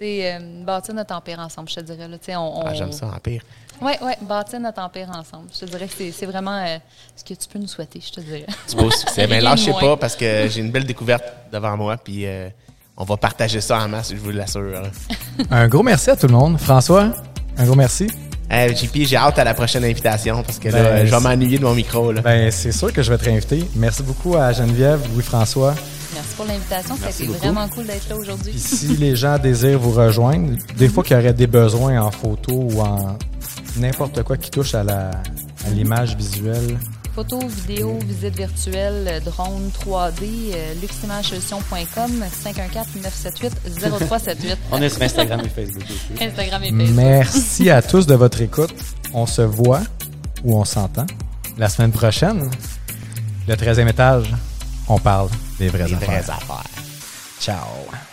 C'est euh, bâtir notre empire ensemble, je te dirais. Là. Tu sais, On, on... Ah, j'aime ça, Empire. Oui, oui, bâtir notre empire ensemble. Je te dirais que c'est- c'est vraiment euh, ce que tu peux nous souhaiter, je te dirais. Du beau succès. Mais de lâchez moins. pas parce que j'ai une belle découverte devant moi, puis euh, on va partager ça en masse, je vous l'assure. Un gros merci à tout le monde. François, un gros merci. JP, j'ai hâte à la prochaine invitation parce que là, Ben, je vais m'ennuyer de mon micro. Là. Ben, c'est sûr que je vais te réinviter. Merci beaucoup à Geneviève, Louis-François. Merci pour l'invitation. Ça a Merci été beaucoup. vraiment cool d'être là aujourd'hui. Si les gens désirent vous rejoindre, des fois qu'il y aurait des besoins en photo ou en n'importe quoi qui touche à la à l'image visuelle, Photos, vidéos, visites virtuelles, euh, drone 3D, euh, luximagesolution.com, 514-978-0378. On est sur Instagram et Facebook aussi. Instagram et Facebook. merci à tous de votre écoute. On se voit ou on s'entend la semaine prochaine. Le 13e étage, on parle des vraies affaires. Ciao.